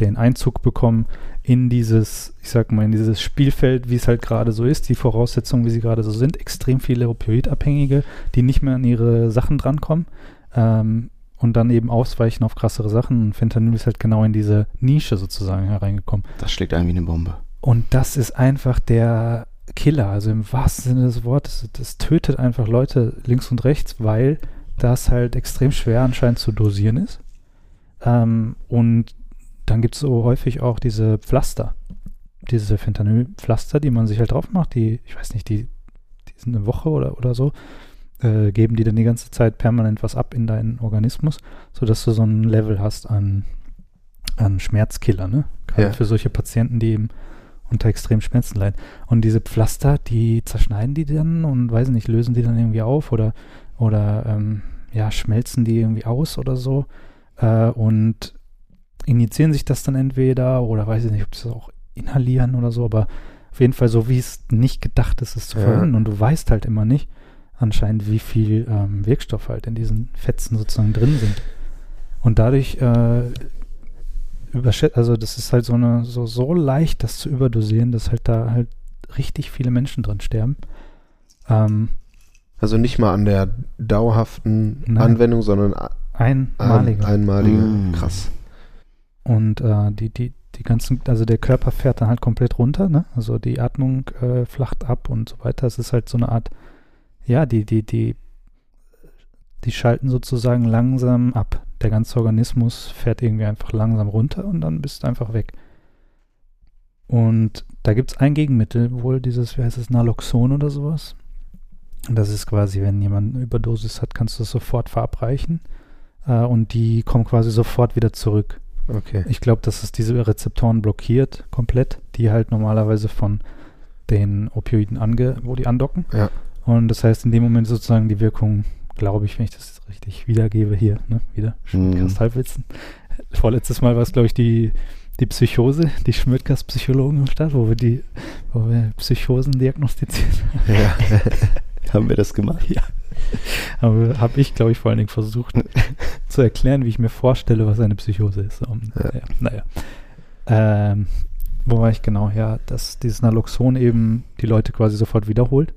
[SPEAKER 1] den Einzug bekommen in dieses, ich sag mal, in dieses Spielfeld, wie es halt gerade so ist, die Voraussetzungen, wie sie gerade so sind, extrem viele Opioidabhängige, die nicht mehr an ihre Sachen drankommen ähm, und dann eben ausweichen auf krassere Sachen. Und Fentanyl ist halt genau in diese Nische sozusagen hereingekommen.
[SPEAKER 3] Das schlägt ein wie eine Bombe.
[SPEAKER 1] Und das ist einfach der Killer, also im wahrsten Sinne des Wortes. Das tötet einfach Leute links und rechts, weil das halt extrem schwer anscheinend zu dosieren ist. Ähm, und dann gibt es so häufig auch diese Pflaster, diese Fentanyl-Pflaster, die man sich halt drauf macht, die, ich weiß nicht, die, die sind eine Woche oder, oder so, äh, geben die dann die ganze Zeit permanent was ab in deinen Organismus, sodass du so ein Level hast an, an Schmerzkiller, ne? Gerade
[SPEAKER 2] Ja.
[SPEAKER 1] für solche Patienten, die eben unter extremen Schmerzen leiden. Und diese Pflaster, die zerschneiden die dann und weiß nicht, lösen die dann irgendwie auf oder, oder ähm, ja, schmelzen die irgendwie aus oder so äh, und injizieren sich das dann entweder oder weiß ich nicht, ob sie das auch inhalieren oder so, aber auf jeden Fall so, wie es nicht gedacht ist, es zu
[SPEAKER 2] Ja.
[SPEAKER 1] verwenden. Und du weißt halt immer nicht anscheinend, wie viel ähm, Wirkstoff halt in diesen Fetzen sozusagen drin sind. Und dadurch äh, überschätzt, also das ist halt so eine, so, so leicht, das zu überdosieren, dass halt da halt richtig viele Menschen drin sterben. Ähm,
[SPEAKER 2] Also nicht mal an der dauerhaften
[SPEAKER 1] Nein.
[SPEAKER 2] Anwendung, sondern
[SPEAKER 1] Einmalige.
[SPEAKER 2] Ein, einmalige.
[SPEAKER 3] Mm.
[SPEAKER 2] Krass.
[SPEAKER 1] Und äh, die, die, die ganzen, also der Körper fährt dann halt komplett runter, ne? Also die Atmung äh, flacht ab und so weiter. Es ist halt so eine Art, ja, die, die, die, die schalten sozusagen langsam ab. Der ganze Organismus fährt irgendwie einfach langsam runter und dann bist du einfach weg. Und da gibt es ein Gegenmittel, wohl dieses, wie heißt es, Naloxon oder sowas. Und das ist quasi, wenn jemand eine Überdosis hat, kannst du es sofort verabreichen. Äh, und die kommen quasi sofort wieder zurück.
[SPEAKER 2] Okay.
[SPEAKER 1] Ich glaube, dass es diese Rezeptoren blockiert komplett, die halt normalerweise von den Opioiden ange, wo die andocken.
[SPEAKER 2] Ja.
[SPEAKER 1] Und das heißt, in dem Moment sozusagen die Wirkung, glaube ich, wenn ich das richtig wiedergebe, hier, ne, wieder,
[SPEAKER 3] Mhm.
[SPEAKER 1] Kristallwitzen. Vorletztes Mal war es, glaube ich, die, die Psychose, die Schmidtgast-Psychologen im Start, wo wir die, wo wir Psychosen diagnostiziert haben.
[SPEAKER 2] Ja.
[SPEAKER 3] Haben wir das gemacht?
[SPEAKER 1] Ja. Aber habe ich, glaube ich, vor allen Dingen versucht zu erklären, wie ich mir vorstelle, was eine Psychose ist. Um,
[SPEAKER 2] Ja.
[SPEAKER 1] ja. naja. Ähm, wo war ich genau? Ja, dass dieses Naloxon eben die Leute quasi sofort wiederholt.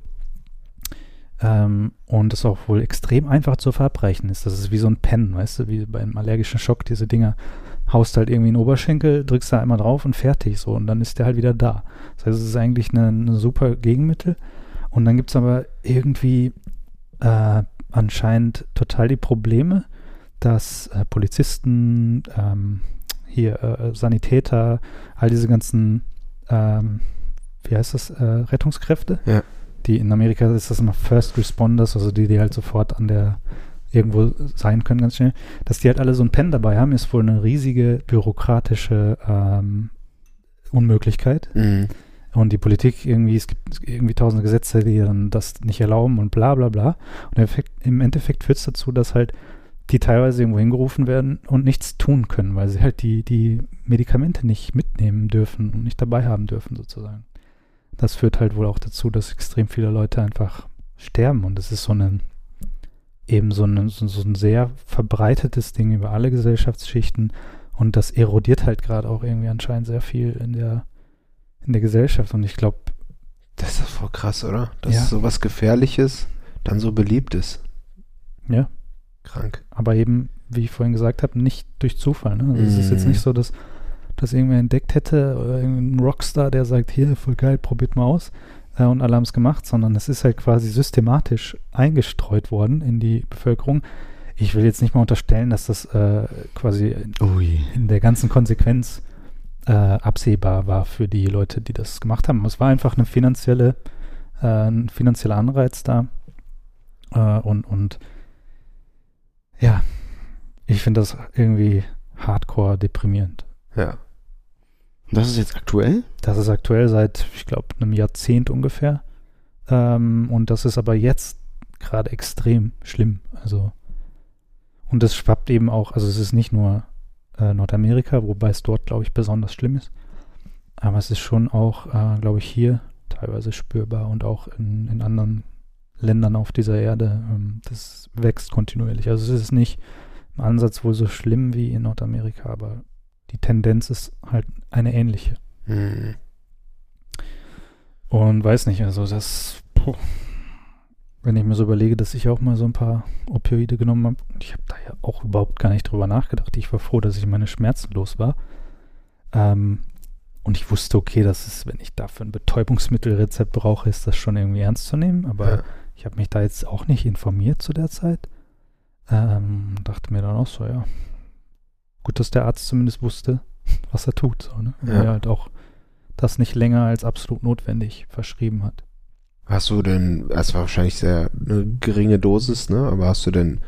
[SPEAKER 1] Ähm, und es auch wohl extrem einfach zu verabreichen ist. Das ist wie so ein Pen, weißt du, wie beim allergischen Schock, diese Dinger. Haust halt irgendwie in den Oberschenkel, drückst da einmal drauf und fertig so. Und dann ist der halt wieder da. Das heißt, es ist eigentlich eine, eine super Gegenmittel. Und dann gibt es aber irgendwie äh, anscheinend total die Probleme, dass äh, Polizisten, ähm, hier äh, Sanitäter, all diese ganzen, ähm, wie heißt das, äh, Rettungskräfte,
[SPEAKER 2] Ja.
[SPEAKER 1] Die in Amerika ist das immer First Responders, also die, die halt sofort an der irgendwo sein können ganz schnell, dass die halt alle so ein Pen dabei haben, ist wohl eine riesige bürokratische ähm, Unmöglichkeit.
[SPEAKER 2] Mhm.
[SPEAKER 1] Und die Politik irgendwie, es gibt irgendwie tausende Gesetze, die dann das nicht erlauben und bla bla bla. Und im Endeffekt, im Endeffekt führt es dazu, dass halt die teilweise irgendwo hingerufen werden und nichts tun können, weil sie halt die, die Medikamente nicht mitnehmen dürfen und nicht dabei haben dürfen, sozusagen. Das führt halt wohl auch dazu, dass extrem viele Leute einfach sterben. Und es ist so ein eben so, ein so, so ein sehr verbreitetes Ding über alle Gesellschaftsschichten. Und das erodiert halt gerade auch irgendwie anscheinend sehr viel in der in der Gesellschaft und ich glaube,
[SPEAKER 2] Das ist voll krass, oder? Dass
[SPEAKER 1] Ja.
[SPEAKER 2] sowas Gefährliches dann so beliebt ist.
[SPEAKER 1] ja,
[SPEAKER 2] Krank.
[SPEAKER 1] aber eben, wie ich vorhin gesagt habe, nicht durch Zufall. Ne? Also Es ist jetzt
[SPEAKER 2] Mhm.
[SPEAKER 1] nicht so, dass das irgendwer entdeckt hätte oder irgendein Rockstar, der sagt, hier, voll geil, probiert mal aus äh, und alle haben es gemacht, sondern es ist halt quasi systematisch eingestreut worden in die Bevölkerung. Ich will jetzt nicht mal unterstellen, dass das äh, quasi
[SPEAKER 3] Ui.
[SPEAKER 1] in der ganzen Konsequenz äh, absehbar war für die Leute, die das gemacht haben. Es war einfach eine finanzielle, äh, ein finanzieller Anreiz da. Äh, und, und ja, ich finde das irgendwie hardcore deprimierend.
[SPEAKER 2] Ja.
[SPEAKER 3] Das ist jetzt aktuell?
[SPEAKER 1] Das ist aktuell seit, ich glaube, einem Jahrzehnt ungefähr. Ähm, und das ist aber jetzt gerade extrem schlimm. Also, und das schwappt eben auch, also es ist nicht nur äh, Nordamerika, wobei es dort, glaube ich, besonders schlimm ist. Aber es ist schon auch, äh, glaube ich, hier teilweise spürbar und auch in, in anderen Ländern auf dieser Erde. Ähm, das wächst kontinuierlich. Also es ist nicht im Ansatz wohl so schlimm wie in Nordamerika, aber die Tendenz ist halt eine ähnliche.
[SPEAKER 2] Mhm.
[SPEAKER 1] Und weiß nicht, also das, puh, wenn ich mir so überlege, dass ich auch mal so ein paar Opioide genommen habe, ich habe da ja auch überhaupt gar nicht drüber nachgedacht. Ich war froh, dass ich meine Schmerzen los war. Ähm, und ich wusste, okay, das ist, wenn ich dafür ein Betäubungsmittelrezept brauche, ist das schon irgendwie ernst zu nehmen. Aber
[SPEAKER 2] Ja.
[SPEAKER 1] ich habe mich da jetzt auch nicht informiert zu der Zeit. Ähm, dachte mir dann auch so, ja, gut, dass der Arzt zumindest wusste, was er tut. So, ne? Und
[SPEAKER 2] Ja.
[SPEAKER 1] mir halt auch das nicht länger als absolut notwendig verschrieben hat.
[SPEAKER 2] Hast du denn, es war wahrscheinlich sehr eine geringe Dosis, ne? Aber hast du denn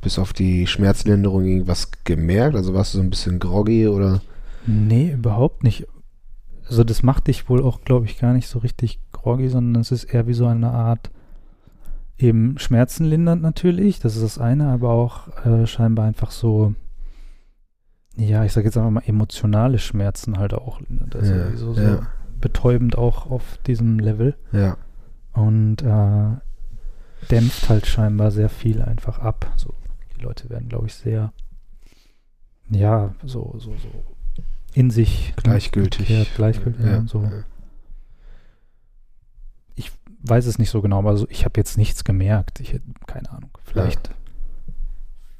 [SPEAKER 2] bis auf die Schmerzlinderung irgendwas gemerkt? Also warst du so ein bisschen groggy oder?
[SPEAKER 1] Nee, überhaupt nicht. Also das macht dich wohl auch, glaube ich, gar nicht so richtig groggy, sondern es ist eher wie so eine Art eben schmerzenlindernd natürlich, das ist das eine, aber auch äh, scheinbar einfach so, ja, ich sage jetzt einfach mal emotionale Schmerzen halt auch. Also
[SPEAKER 2] Ja,
[SPEAKER 1] so, so
[SPEAKER 2] ja.
[SPEAKER 1] betäubend auch auf diesem Level
[SPEAKER 2] Ja.
[SPEAKER 1] und äh, dämpft halt scheinbar sehr viel einfach ab. So, die Leute werden, glaube ich, sehr, ja, so, so, so in sich
[SPEAKER 2] Gleichgültig.
[SPEAKER 1] gekehrt, gleichgültig, ja, so.
[SPEAKER 2] ja.
[SPEAKER 1] weiß es nicht so genau, aber so, ich habe jetzt nichts gemerkt. Ich hätte keine Ahnung. Vielleicht,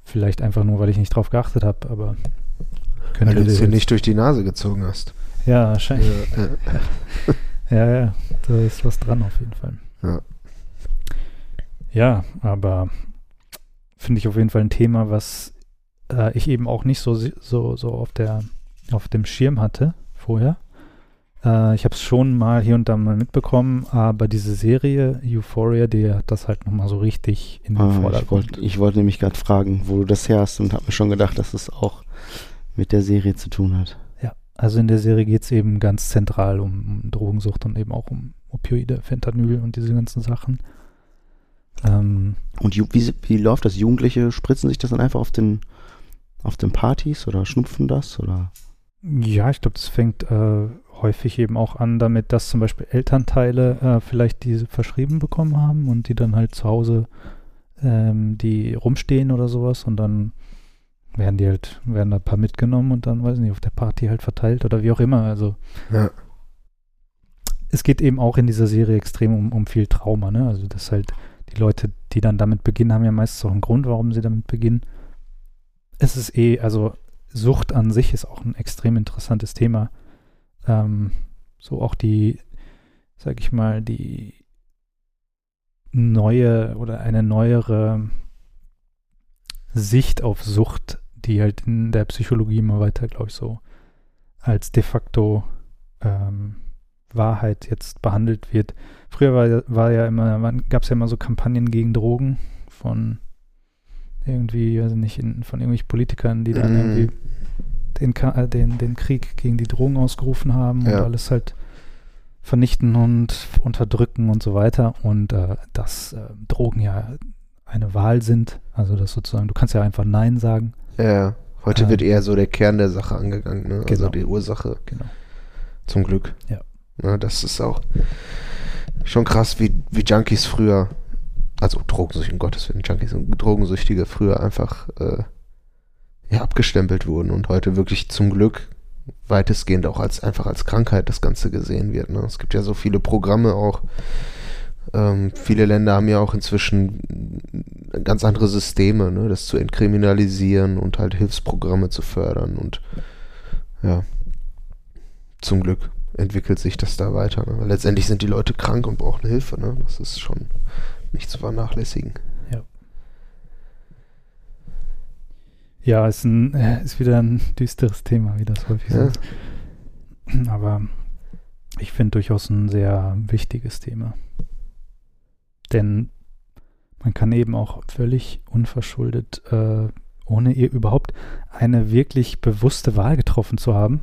[SPEAKER 1] vielleicht einfach nur, weil ich nicht drauf geachtet habe, aber
[SPEAKER 2] Weil
[SPEAKER 1] könnte
[SPEAKER 2] du es dir nicht durch die Nase gezogen hast.
[SPEAKER 1] Ja, wahrscheinlich.
[SPEAKER 2] Ja,
[SPEAKER 1] Ja, ja, da ist was dran auf jeden Fall.
[SPEAKER 2] Ja.
[SPEAKER 1] Ja, aber finde ich auf jeden Fall ein Thema, was äh, ich eben auch nicht so, so, so auf, der, auf dem Schirm hatte vorher. Äh, ich habe es schon mal hier und da mal mitbekommen, aber diese Serie Euphoria, die hat das halt nochmal so richtig in den
[SPEAKER 3] Ah, ich
[SPEAKER 1] Vordergrund.
[SPEAKER 3] wollte ich wollte nämlich gerade fragen, wo du das her hast und habe mir schon gedacht, dass es auch mit der Serie zu tun hat.
[SPEAKER 1] Ja, also in der Serie geht es eben ganz zentral um, um Drogensucht und eben auch um Opioide, Fentanyl und diese ganzen Sachen. Ähm,
[SPEAKER 3] Und wie, wie läuft das? Jugendliche spritzen sich das dann einfach auf den auf den Partys oder schnupfen das oder?
[SPEAKER 1] Ja, ich glaube, das fängt äh, häufig eben auch an damit, dass zum Beispiel Elternteile äh, vielleicht diese verschrieben bekommen haben und die dann halt zu Hause ähm, die rumstehen oder sowas und dann werden die halt, werden da ein paar mitgenommen und dann, weiß ich nicht, auf der Party halt verteilt oder wie auch immer. Also
[SPEAKER 2] ja.
[SPEAKER 1] es geht eben auch in dieser Serie extrem um, um viel Trauma, ne? Also das halt die Leute, die dann damit beginnen, haben ja meistens auch einen Grund, warum sie damit beginnen. Es ist eh, also Sucht an sich ist auch ein extrem interessantes Thema. Ähm, so auch die, sag ich mal, die neue oder eine neuere Sicht auf Sucht, die halt in der Psychologie immer weiter, glaube ich, so als de facto ähm, Wahrheit jetzt behandelt wird. Früher war, ja- war ja immer, gab es ja immer so Kampagnen gegen Drogen von irgendwie, weiß ich nicht, in, von irgendwelchen Politikern, die dann
[SPEAKER 2] Mhm.
[SPEAKER 1] irgendwie den, äh, den, den Krieg gegen die Drogen ausgerufen haben
[SPEAKER 2] Ja.
[SPEAKER 1] und alles halt vernichten und unterdrücken und so weiter. Und äh, dass äh, Drogen ja eine Wahl sind, also das sozusagen, du kannst ja einfach Nein sagen.
[SPEAKER 2] Ja. Heute
[SPEAKER 1] Ähm.
[SPEAKER 2] wird eher so der Kern der Sache angegangen, ne? Also
[SPEAKER 1] Genau.
[SPEAKER 2] die Ursache.
[SPEAKER 1] Genau.
[SPEAKER 2] Zum Glück.
[SPEAKER 1] Ja.
[SPEAKER 2] Ne, das ist auch schon krass, wie, wie Junkies früher, also Drogensüchtige, um Gottes Willen, Junkies und Drogensüchtige früher einfach äh, ja, abgestempelt wurden und heute wirklich zum Glück weitestgehend auch als einfach als Krankheit das Ganze gesehen wird. Ne? Es gibt ja so viele Programme auch. Ähm, viele Länder haben ja auch inzwischen ganz andere Systeme, ne? das zu entkriminalisieren und halt Hilfsprogramme zu fördern und ja, zum Glück entwickelt sich das da weiter. Ne? Weil letztendlich sind die Leute krank und brauchen Hilfe. Ne? Das ist schon nicht zu vernachlässigen.
[SPEAKER 1] Ja, ist, ein, äh, ist wieder ein düsteres Thema, wie das häufig
[SPEAKER 2] Ja.
[SPEAKER 1] ist. Aber ich finde durchaus ein sehr wichtiges Thema. Denn man kann eben auch völlig unverschuldet, äh, ohne ihr überhaupt eine wirklich bewusste Wahl getroffen zu haben,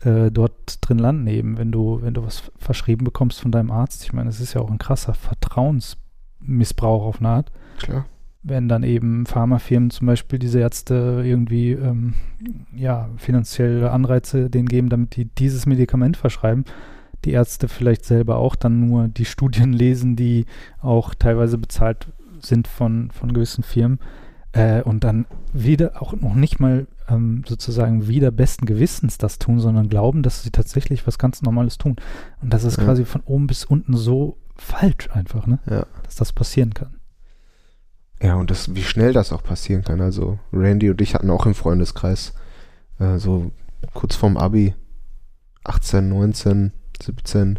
[SPEAKER 1] äh, dort drin landen eben, wenn du, wenn du was verschrieben bekommst von deinem Arzt. Ich meine, es ist ja auch ein krasser Vertrauensmissbrauch auf eine Art
[SPEAKER 2] Klar.
[SPEAKER 1] wenn dann eben Pharmafirmen zum Beispiel diese Ärzte irgendwie ähm, ja, finanzielle Anreize denen geben, damit die dieses Medikament verschreiben. Die Ärzte vielleicht selber auch dann nur die Studien lesen, die auch teilweise bezahlt sind von, von gewissen Firmen äh, und dann wieder auch noch nicht mal ähm, sozusagen wieder besten Gewissens das tun, sondern glauben, dass sie tatsächlich was ganz Normales tun. Und das ist
[SPEAKER 2] Ja.
[SPEAKER 1] quasi von oben bis unten so falsch einfach, ne?
[SPEAKER 2] Ja.
[SPEAKER 1] Dass das passieren kann.
[SPEAKER 2] Ja, und das, wie schnell das auch passieren kann. Also Randy und ich hatten auch im Freundeskreis äh, so kurz vorm Abi, 18, 19, 17,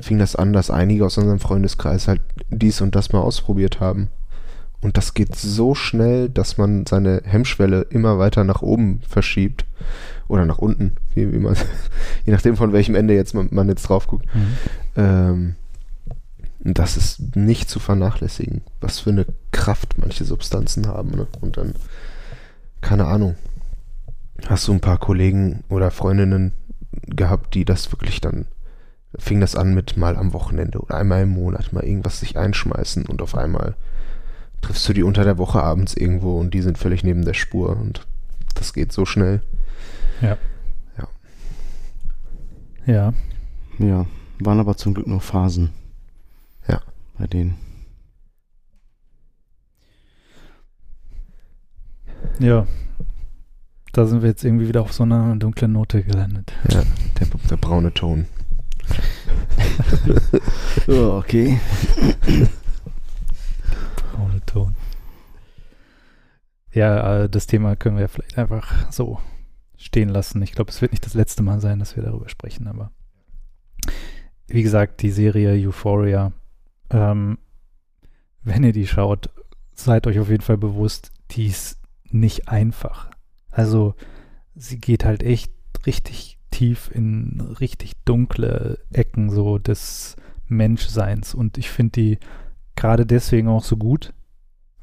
[SPEAKER 2] fing das an, dass einige aus unserem Freundeskreis halt dies und das mal ausprobiert haben. Und das geht so schnell, dass man seine Hemmschwelle immer weiter nach oben verschiebt. Oder nach unten, wie, wie man, je nachdem von welchem Ende jetzt man, man jetzt drauf guckt. Ähm, das ist nicht zu vernachlässigen, was für eine Kraft manche Substanzen haben. Ne? Und dann, keine Ahnung, hast du ein paar Kollegen oder Freundinnen gehabt, die das wirklich dann, fing das an mit mal am Wochenende oder einmal im Monat mal irgendwas sich einschmeißen und auf einmal triffst du die unter der Woche abends irgendwo und die sind völlig neben der Spur und das geht so schnell.
[SPEAKER 1] Ja,
[SPEAKER 3] Ja, waren aber zum Glück nur Phasen.
[SPEAKER 2] Ja.
[SPEAKER 3] Bei denen.
[SPEAKER 1] ja. Da sind wir jetzt irgendwie wieder auf so einer dunklen Note gelandet.
[SPEAKER 2] Ja, der, der braune Ton.
[SPEAKER 3] oh, okay.
[SPEAKER 1] Braune Ton. Ja, äh, das Thema können wir vielleicht einfach so stehen lassen. Ich glaube, es wird nicht das letzte Mal sein, dass wir darüber sprechen, aber wie gesagt, die Serie Euphoria, ähm, wenn ihr die schaut, seid euch auf jeden Fall bewusst, die ist nicht einfach. Also sie geht halt echt richtig tief in richtig dunkle Ecken so des Menschseins und ich finde die gerade deswegen auch so gut,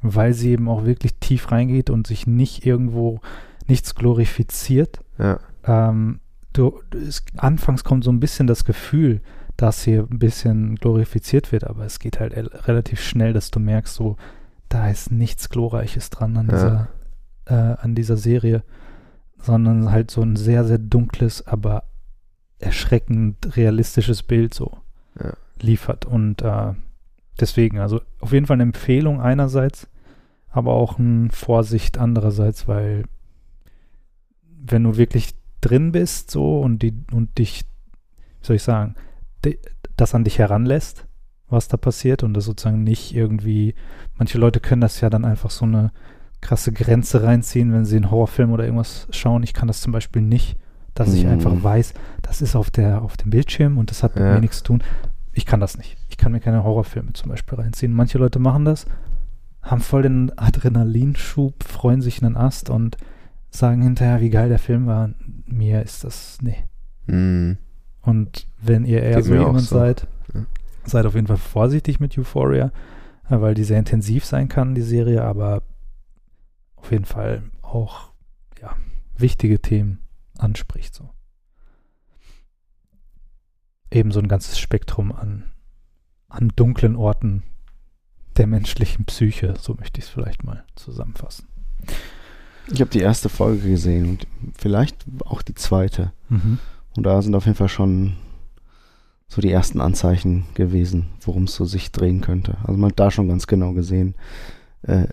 [SPEAKER 1] weil sie eben auch wirklich tief reingeht und sich nicht irgendwo nichts glorifiziert.
[SPEAKER 2] Ja.
[SPEAKER 1] Ähm, du, es, anfangs kommt so ein bisschen das Gefühl, dass hier ein bisschen glorifiziert wird, aber es geht halt relativ schnell, dass du merkst, so, da ist nichts Glorreiches dran an,
[SPEAKER 2] Ja.
[SPEAKER 1] dieser, äh, an dieser Serie, sondern halt so ein sehr, sehr dunkles, aber erschreckend realistisches Bild so
[SPEAKER 2] Ja.
[SPEAKER 1] liefert. Und äh, deswegen, also auf jeden Fall eine Empfehlung einerseits, aber auch eine Vorsicht andererseits, weil wenn du wirklich drin bist so und die und dich, wie soll ich sagen, di- das an dich heranlässt, was da passiert und das sozusagen nicht irgendwie, manche Leute können das ja dann einfach so eine krasse Grenze reinziehen, wenn sie einen Horrorfilm oder irgendwas schauen. Ich kann das zum Beispiel nicht, dass ich
[SPEAKER 3] Mhm.
[SPEAKER 1] einfach weiß, das ist auf der, auf dem Bildschirm und das hat mit
[SPEAKER 2] Ja.
[SPEAKER 1] mir nichts zu tun. Ich kann das nicht. Ich kann mir keine Horrorfilme zum Beispiel reinziehen. Manche Leute machen das, haben voll den Adrenalinschub, freuen sich einen Ast und sagen hinterher, wie geil der Film war. Mir ist das, nee.
[SPEAKER 2] Mhm.
[SPEAKER 1] Und wenn ihr eher
[SPEAKER 2] Geht
[SPEAKER 1] so jemand
[SPEAKER 2] so.
[SPEAKER 1] seid,
[SPEAKER 2] Ja.
[SPEAKER 1] seid auf jeden Fall vorsichtig mit Euphoria, äh, weil die sehr intensiv sein kann, die Serie, aber auf jeden Fall auch ja, wichtige Themen anspricht. So. Eben so ein ganzes Spektrum an, an dunklen Orten der menschlichen Psyche, so möchte ich es vielleicht mal zusammenfassen.
[SPEAKER 3] Ich habe die erste Folge gesehen und vielleicht auch die zweite.
[SPEAKER 1] Mhm.
[SPEAKER 3] Und da sind auf jeden Fall schon so die ersten Anzeichen gewesen, worum es so sich drehen könnte. Also man hat da schon ganz genau gesehen, äh,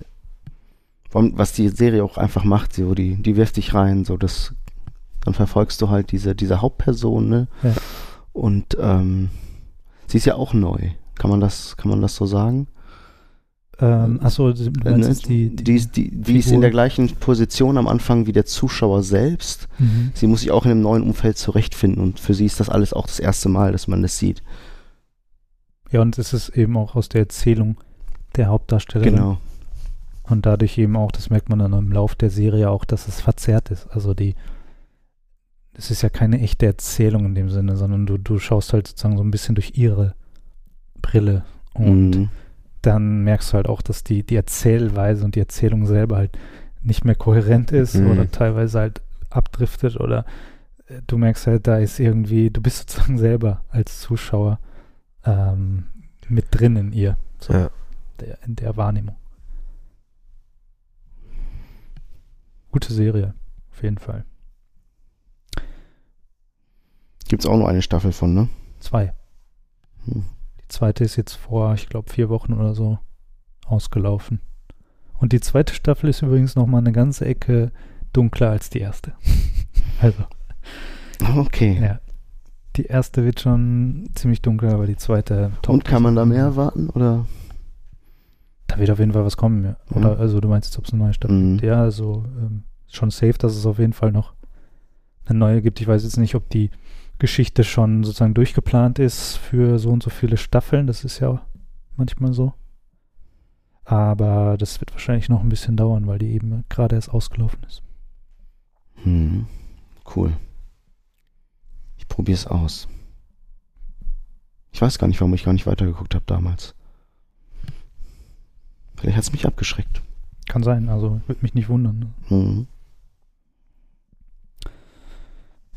[SPEAKER 3] was die Serie auch einfach macht, so die, die wirft dich rein, so das, dann verfolgst du halt diese, diese Hauptperson, ne?
[SPEAKER 1] Ja.
[SPEAKER 3] Und ähm, sie ist ja auch neu. Kann man das, kann man das so sagen?
[SPEAKER 1] Ähm, achso, du
[SPEAKER 3] Äh,
[SPEAKER 1] meinst
[SPEAKER 3] ne?
[SPEAKER 1] jetzt die,
[SPEAKER 3] die, ist, die, die ist in der gleichen Position am Anfang wie der Zuschauer selbst.
[SPEAKER 1] Mhm.
[SPEAKER 3] Sie muss sich auch in einem neuen Umfeld zurechtfinden und für sie ist das alles auch das erste Mal, dass man das sieht.
[SPEAKER 1] Ja, und es ist eben auch aus der Erzählung der Hauptdarstellerin.
[SPEAKER 3] Genau.
[SPEAKER 1] Und dadurch eben auch, das merkt man dann im Lauf der Serie auch, dass es verzerrt ist. Also die, es ist ja keine echte Erzählung in dem Sinne, sondern du, du schaust halt sozusagen so ein bisschen durch ihre Brille. Und
[SPEAKER 3] Mhm.
[SPEAKER 1] dann merkst du halt auch, dass die, die Erzählweise und die Erzählung selber halt nicht mehr kohärent ist
[SPEAKER 2] Mhm.
[SPEAKER 1] oder teilweise halt abdriftet oder äh, du merkst halt, da ist irgendwie, du bist sozusagen selber als Zuschauer ähm, mit drin in ihr, so
[SPEAKER 2] Ja.
[SPEAKER 1] der, in der Wahrnehmung. Gute Serie, auf jeden Fall.
[SPEAKER 3] Gibt's auch nur eine Staffel von, ne?
[SPEAKER 1] Zwei.
[SPEAKER 3] Hm.
[SPEAKER 1] Die zweite ist jetzt vor, ich glaube, vier Wochen oder so ausgelaufen. Und die zweite Staffel ist übrigens nochmal eine ganze Ecke dunkler als die erste. also,
[SPEAKER 3] Okay.
[SPEAKER 1] ja. Die erste wird schon ziemlich dunkel, aber die zweite
[SPEAKER 3] Und kann man da mehr erwarten? Oder?
[SPEAKER 1] Da wird auf jeden Fall was kommen, ja. Oder
[SPEAKER 3] Ja.
[SPEAKER 1] also du meinst jetzt, ob es eine neue Staffel
[SPEAKER 3] Mhm.
[SPEAKER 1] gibt? Ja, also ähm, schon safe, dass es auf jeden Fall noch eine neue gibt. Ich weiß jetzt nicht, ob die Geschichte schon sozusagen durchgeplant ist für so und so viele Staffeln. Das ist ja manchmal so. Aber das wird wahrscheinlich noch ein bisschen dauern, weil die eben gerade erst ausgelaufen ist.
[SPEAKER 3] Hm. Cool. Ich probier's aus. Ich weiß gar nicht, warum ich gar nicht weitergeguckt habe damals. Vielleicht hat's mich abgeschreckt.
[SPEAKER 1] Kann sein, also würde mich nicht wundern. ne?
[SPEAKER 3] Mhm.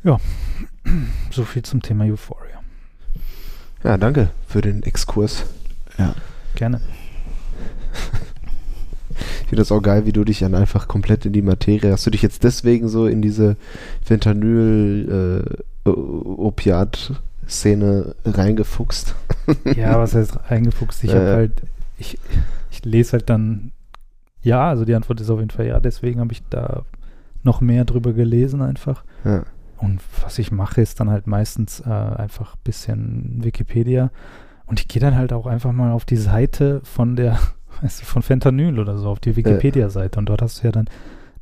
[SPEAKER 1] So viel zum Thema Euphoria.
[SPEAKER 2] ja, danke für den Exkurs.
[SPEAKER 1] Gerne.
[SPEAKER 2] Ich finde das auch geil, wie du dich dann einfach komplett in die Materie. Hast du dich jetzt deswegen so in diese Fentanyl-Opiat-Szene reingefuchst?
[SPEAKER 1] Ja, was heißt reingefuchst? Ich
[SPEAKER 2] Äh.
[SPEAKER 1] habe halt, ich, ich lese halt dann, ja, also die Antwort ist auf jeden Fall ja, deswegen habe ich da noch mehr drüber gelesen einfach.
[SPEAKER 2] Ja.
[SPEAKER 1] Und was ich mache, ist dann halt meistens äh, einfach ein bisschen Wikipedia. Und ich gehe dann halt auch einfach mal auf die Seite von der, weißt du, von Fentanyl oder so, auf die Wikipedia-Seite. Und dort hast du ja dann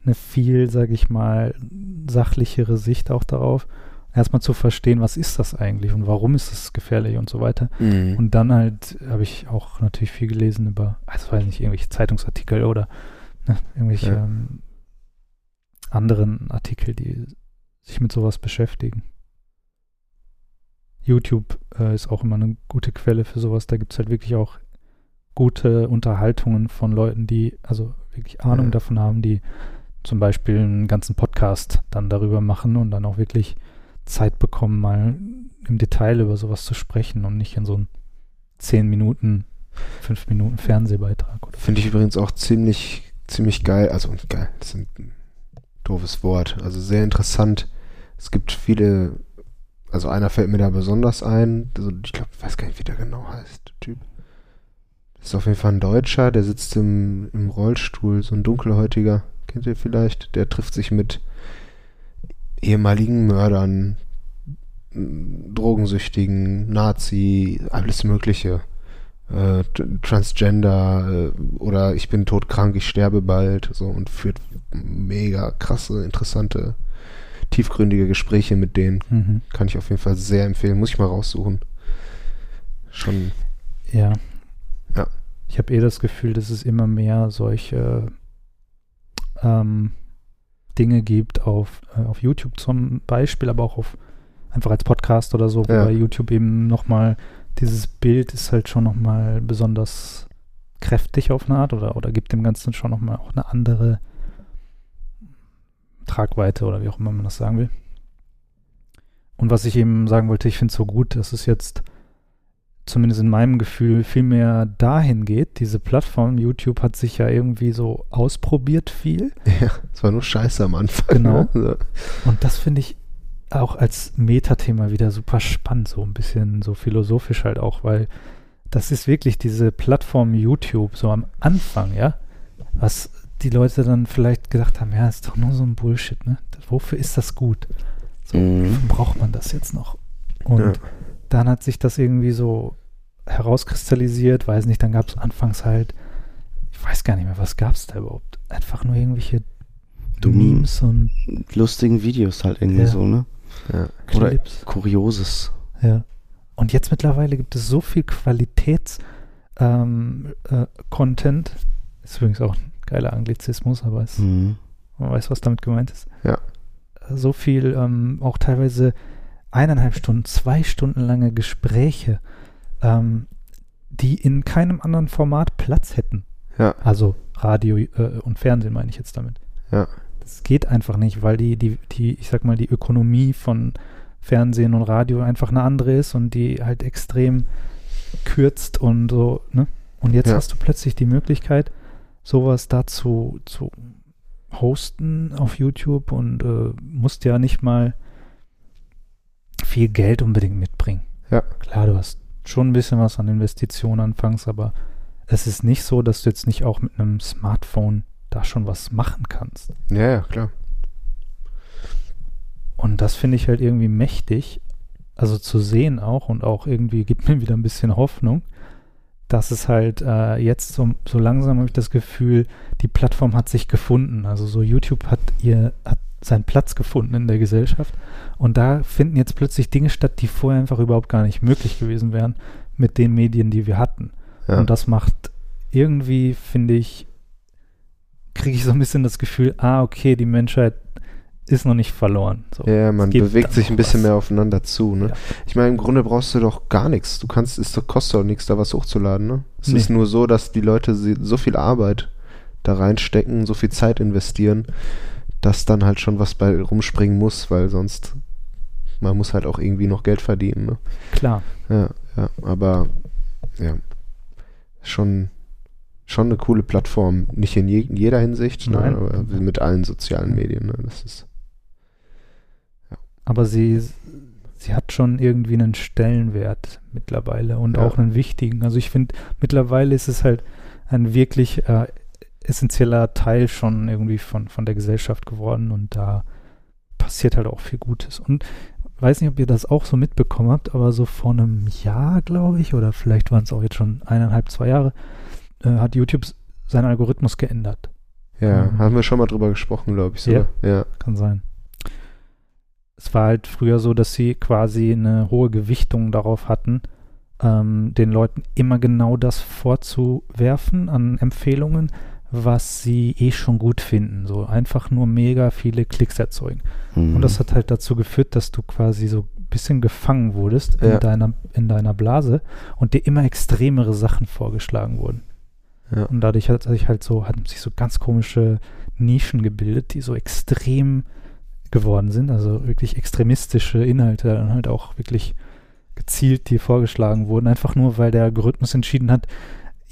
[SPEAKER 1] eine viel, sag ich mal, sachlichere Sicht auch darauf. Erstmal zu verstehen, was ist das eigentlich und warum ist es gefährlich und so weiter.
[SPEAKER 2] Mhm.
[SPEAKER 1] Und dann halt habe ich auch natürlich viel gelesen über, also weiß nicht, irgendwelche Zeitungsartikel oder ne, irgendwelche
[SPEAKER 2] Ja.
[SPEAKER 1] ähm, anderen Artikel, die sich mit sowas beschäftigen. YouTube äh, ist auch immer eine gute Quelle für sowas. Da gibt es halt wirklich auch gute Unterhaltungen von Leuten, die also wirklich Ahnung
[SPEAKER 2] Ja.
[SPEAKER 1] davon haben, die zum Beispiel einen ganzen Podcast dann darüber machen und dann auch wirklich Zeit bekommen, mal im Detail über sowas zu sprechen und nicht in so einem 10 Minuten, 5 Minuten Fernsehbeitrag oder
[SPEAKER 2] Finde ich übrigens auch ziemlich, ziemlich geil. Also geil, das ist ein doofes Wort. Also sehr interessant. Es gibt viele, also einer fällt mir da besonders ein. Also ich glaube, ich weiß gar nicht, wie der genau heißt, der Typ. Das ist auf jeden Fall ein Deutscher, der sitzt im, im Rollstuhl, so ein dunkelhäutiger, kennt ihr vielleicht? Der trifft sich mit ehemaligen Mördern, Drogensüchtigen, Nazi, alles Mögliche äh, Transgender äh, oder ich bin todkrank, ich sterbe bald, so und führt mega krasse, interessante, tiefgründige Gespräche mit denen.
[SPEAKER 1] Mhm.
[SPEAKER 2] Kann ich auf jeden Fall sehr empfehlen. Muss ich mal raussuchen. Schon,
[SPEAKER 1] Ja.
[SPEAKER 2] Ja.
[SPEAKER 1] Ich habe eh das Gefühl, dass es immer mehr solche ähm, Dinge gibt auf, äh, auf YouTube zum Beispiel, aber auch auf einfach als Podcast oder so,
[SPEAKER 2] Ja.
[SPEAKER 1] bei YouTube eben nochmal dieses Bild ist halt schon nochmal besonders kräftig auf eine Art oder, oder gibt dem Ganzen schon nochmal auch eine andere Tragweite oder wie auch immer man das sagen will. Und was ich eben sagen wollte, ich finde es so gut, dass es jetzt zumindest in meinem Gefühl viel mehr dahin geht. Diese Plattform YouTube hat sich ja irgendwie so ausprobiert viel.
[SPEAKER 2] ja, es war nur scheiße am Anfang.
[SPEAKER 1] Genau.
[SPEAKER 2] Ne?
[SPEAKER 1] Und das finde ich auch als Metathema wieder super spannend, so ein bisschen so philosophisch halt auch, weil das ist wirklich diese Plattform YouTube so am Anfang, ja, was die Leute dann vielleicht gedacht haben, ja, ist doch nur so ein Bullshit, ne? Wofür ist das gut? So,
[SPEAKER 3] Mhm.
[SPEAKER 1] braucht man das jetzt noch? Und
[SPEAKER 2] Ja.
[SPEAKER 1] Dann hat sich das irgendwie so herauskristallisiert, weiß nicht, dann gab es anfangs halt, ich weiß gar nicht mehr, was gab es da überhaupt? Einfach nur irgendwelche
[SPEAKER 3] Dumm.
[SPEAKER 1] Memes und
[SPEAKER 3] Lustigen Videos halt irgendwie
[SPEAKER 1] Ja.
[SPEAKER 3] so, ne?
[SPEAKER 2] Ja.
[SPEAKER 3] Oder
[SPEAKER 1] Clips.
[SPEAKER 3] Kurioses.
[SPEAKER 1] Ja. Und jetzt mittlerweile gibt es so viel Qualitäts ähm, äh. Ist übrigens auch ein geiler Anglizismus, aber es,
[SPEAKER 3] Mhm.
[SPEAKER 1] man weiß, was damit gemeint ist.
[SPEAKER 2] Ja.
[SPEAKER 1] So viel, ähm, auch teilweise eineinhalb Stunden, zwei Stunden lange Gespräche, ähm, die in keinem anderen Format Platz hätten.
[SPEAKER 2] Ja.
[SPEAKER 1] Also Radio äh, und Fernsehen meine ich jetzt damit.
[SPEAKER 2] Ja.
[SPEAKER 1] Das geht einfach nicht, weil die, die, die, ich sag mal, die Ökonomie von Fernsehen und Radio einfach eine andere ist und die halt extrem kürzt und so, ne? Und jetzt
[SPEAKER 2] Ja.
[SPEAKER 1] hast du plötzlich die Möglichkeit, sowas dazu zu hosten auf YouTube und äh, musst ja nicht mal viel Geld unbedingt mitbringen.
[SPEAKER 2] Ja.
[SPEAKER 1] Klar, du hast schon ein bisschen was an Investitionen anfangs, aber es ist nicht so, dass du jetzt nicht auch mit einem Smartphone da schon was machen kannst.
[SPEAKER 2] Ja, ja, klar.
[SPEAKER 1] Und das finde ich halt irgendwie mächtig, also zu sehen auch und auch irgendwie gibt mir wieder ein bisschen Hoffnung, dass es halt äh, jetzt so, so langsam habe ich das Gefühl, die Plattform hat sich gefunden. Also so YouTube hat ihr hat seinen Platz gefunden in der Gesellschaft und da finden jetzt plötzlich Dinge statt, die vorher einfach überhaupt gar nicht möglich gewesen wären mit den Medien, die wir hatten.
[SPEAKER 2] Ja.
[SPEAKER 1] Und das macht irgendwie, finde ich, kriege ich so ein bisschen das Gefühl, ah, okay, die Menschheit ist noch nicht verloren. So.
[SPEAKER 2] Ja, man bewegt sich ein bisschen
[SPEAKER 1] was.
[SPEAKER 2] mehr aufeinander zu, ne?
[SPEAKER 1] Ja.
[SPEAKER 2] Ich meine, im Grunde brauchst du doch gar nichts. Du kannst, es kostet doch nichts, da was hochzuladen, ne? Es
[SPEAKER 1] Nee.
[SPEAKER 2] ist nur so, dass die Leute so viel Arbeit da reinstecken, so viel Zeit investieren, dass dann halt schon was bei rumspringen muss, weil sonst man muss halt auch irgendwie noch Geld verdienen, ne?
[SPEAKER 1] Klar.
[SPEAKER 2] Ja, ja, aber ja, schon schon eine coole Plattform, nicht in, je, in jeder Hinsicht, ne,
[SPEAKER 1] Nein.
[SPEAKER 2] aber mit allen sozialen Medien, ne? Das ist
[SPEAKER 1] Aber sie, sie hat schon irgendwie einen Stellenwert mittlerweile und
[SPEAKER 2] Ja.
[SPEAKER 1] auch einen wichtigen. Also ich finde, mittlerweile ist es halt ein wirklich äh, essentieller Teil schon irgendwie von, von der Gesellschaft geworden und da passiert halt auch viel Gutes. Und weiß nicht, ob ihr das auch so mitbekommen habt, aber so vor einem Jahr, glaube ich, oder vielleicht waren es auch jetzt schon eineinhalb, zwei Jahre, äh, hat YouTube seinen Algorithmus geändert.
[SPEAKER 2] Ja,
[SPEAKER 1] Mhm.
[SPEAKER 2] haben wir schon mal drüber gesprochen, glaube ich. Sogar. Ja.
[SPEAKER 1] Kann sein. Es war halt früher so, dass sie quasi eine hohe Gewichtung darauf hatten, ähm, den Leuten immer genau das vorzuwerfen an Empfehlungen, was sie eh schon gut finden. So einfach nur mega viele Klicks erzeugen.
[SPEAKER 3] Mhm.
[SPEAKER 1] Und das hat halt dazu geführt, dass du quasi so ein bisschen gefangen wurdest
[SPEAKER 2] Ja.
[SPEAKER 1] in, deiner, in deiner Blase und dir immer extremere Sachen vorgeschlagen wurden.
[SPEAKER 2] Ja.
[SPEAKER 1] Und dadurch hat sich halt so, hatten sich so ganz komische Nischen gebildet, die so extrem geworden sind, also wirklich extremistische Inhalte dann halt auch wirklich gezielt dir vorgeschlagen wurden, einfach nur weil der Algorithmus entschieden hat,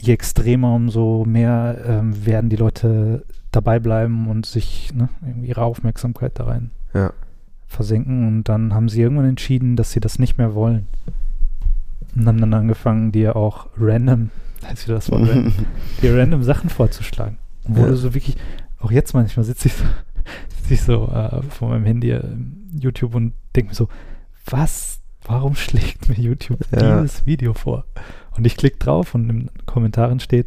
[SPEAKER 1] je extremer, umso mehr ähm, werden die Leute dabei bleiben und sich ne, ihre Aufmerksamkeit da rein
[SPEAKER 2] Ja.
[SPEAKER 1] versenken. Und dann haben sie irgendwann entschieden, dass sie das nicht mehr wollen. Und haben dann angefangen, dir auch random, heißt wieder das Wort random, dir random Sachen vorzuschlagen. Und wo
[SPEAKER 2] Ja.
[SPEAKER 1] du so wirklich, auch jetzt manchmal sitze ich so, sitze ich so äh, vor meinem Handy äh, YouTube und denke mir so, was, warum schlägt mir YouTube
[SPEAKER 2] Ja.
[SPEAKER 1] dieses Video vor? Und ich klicke drauf und in den Kommentaren steht,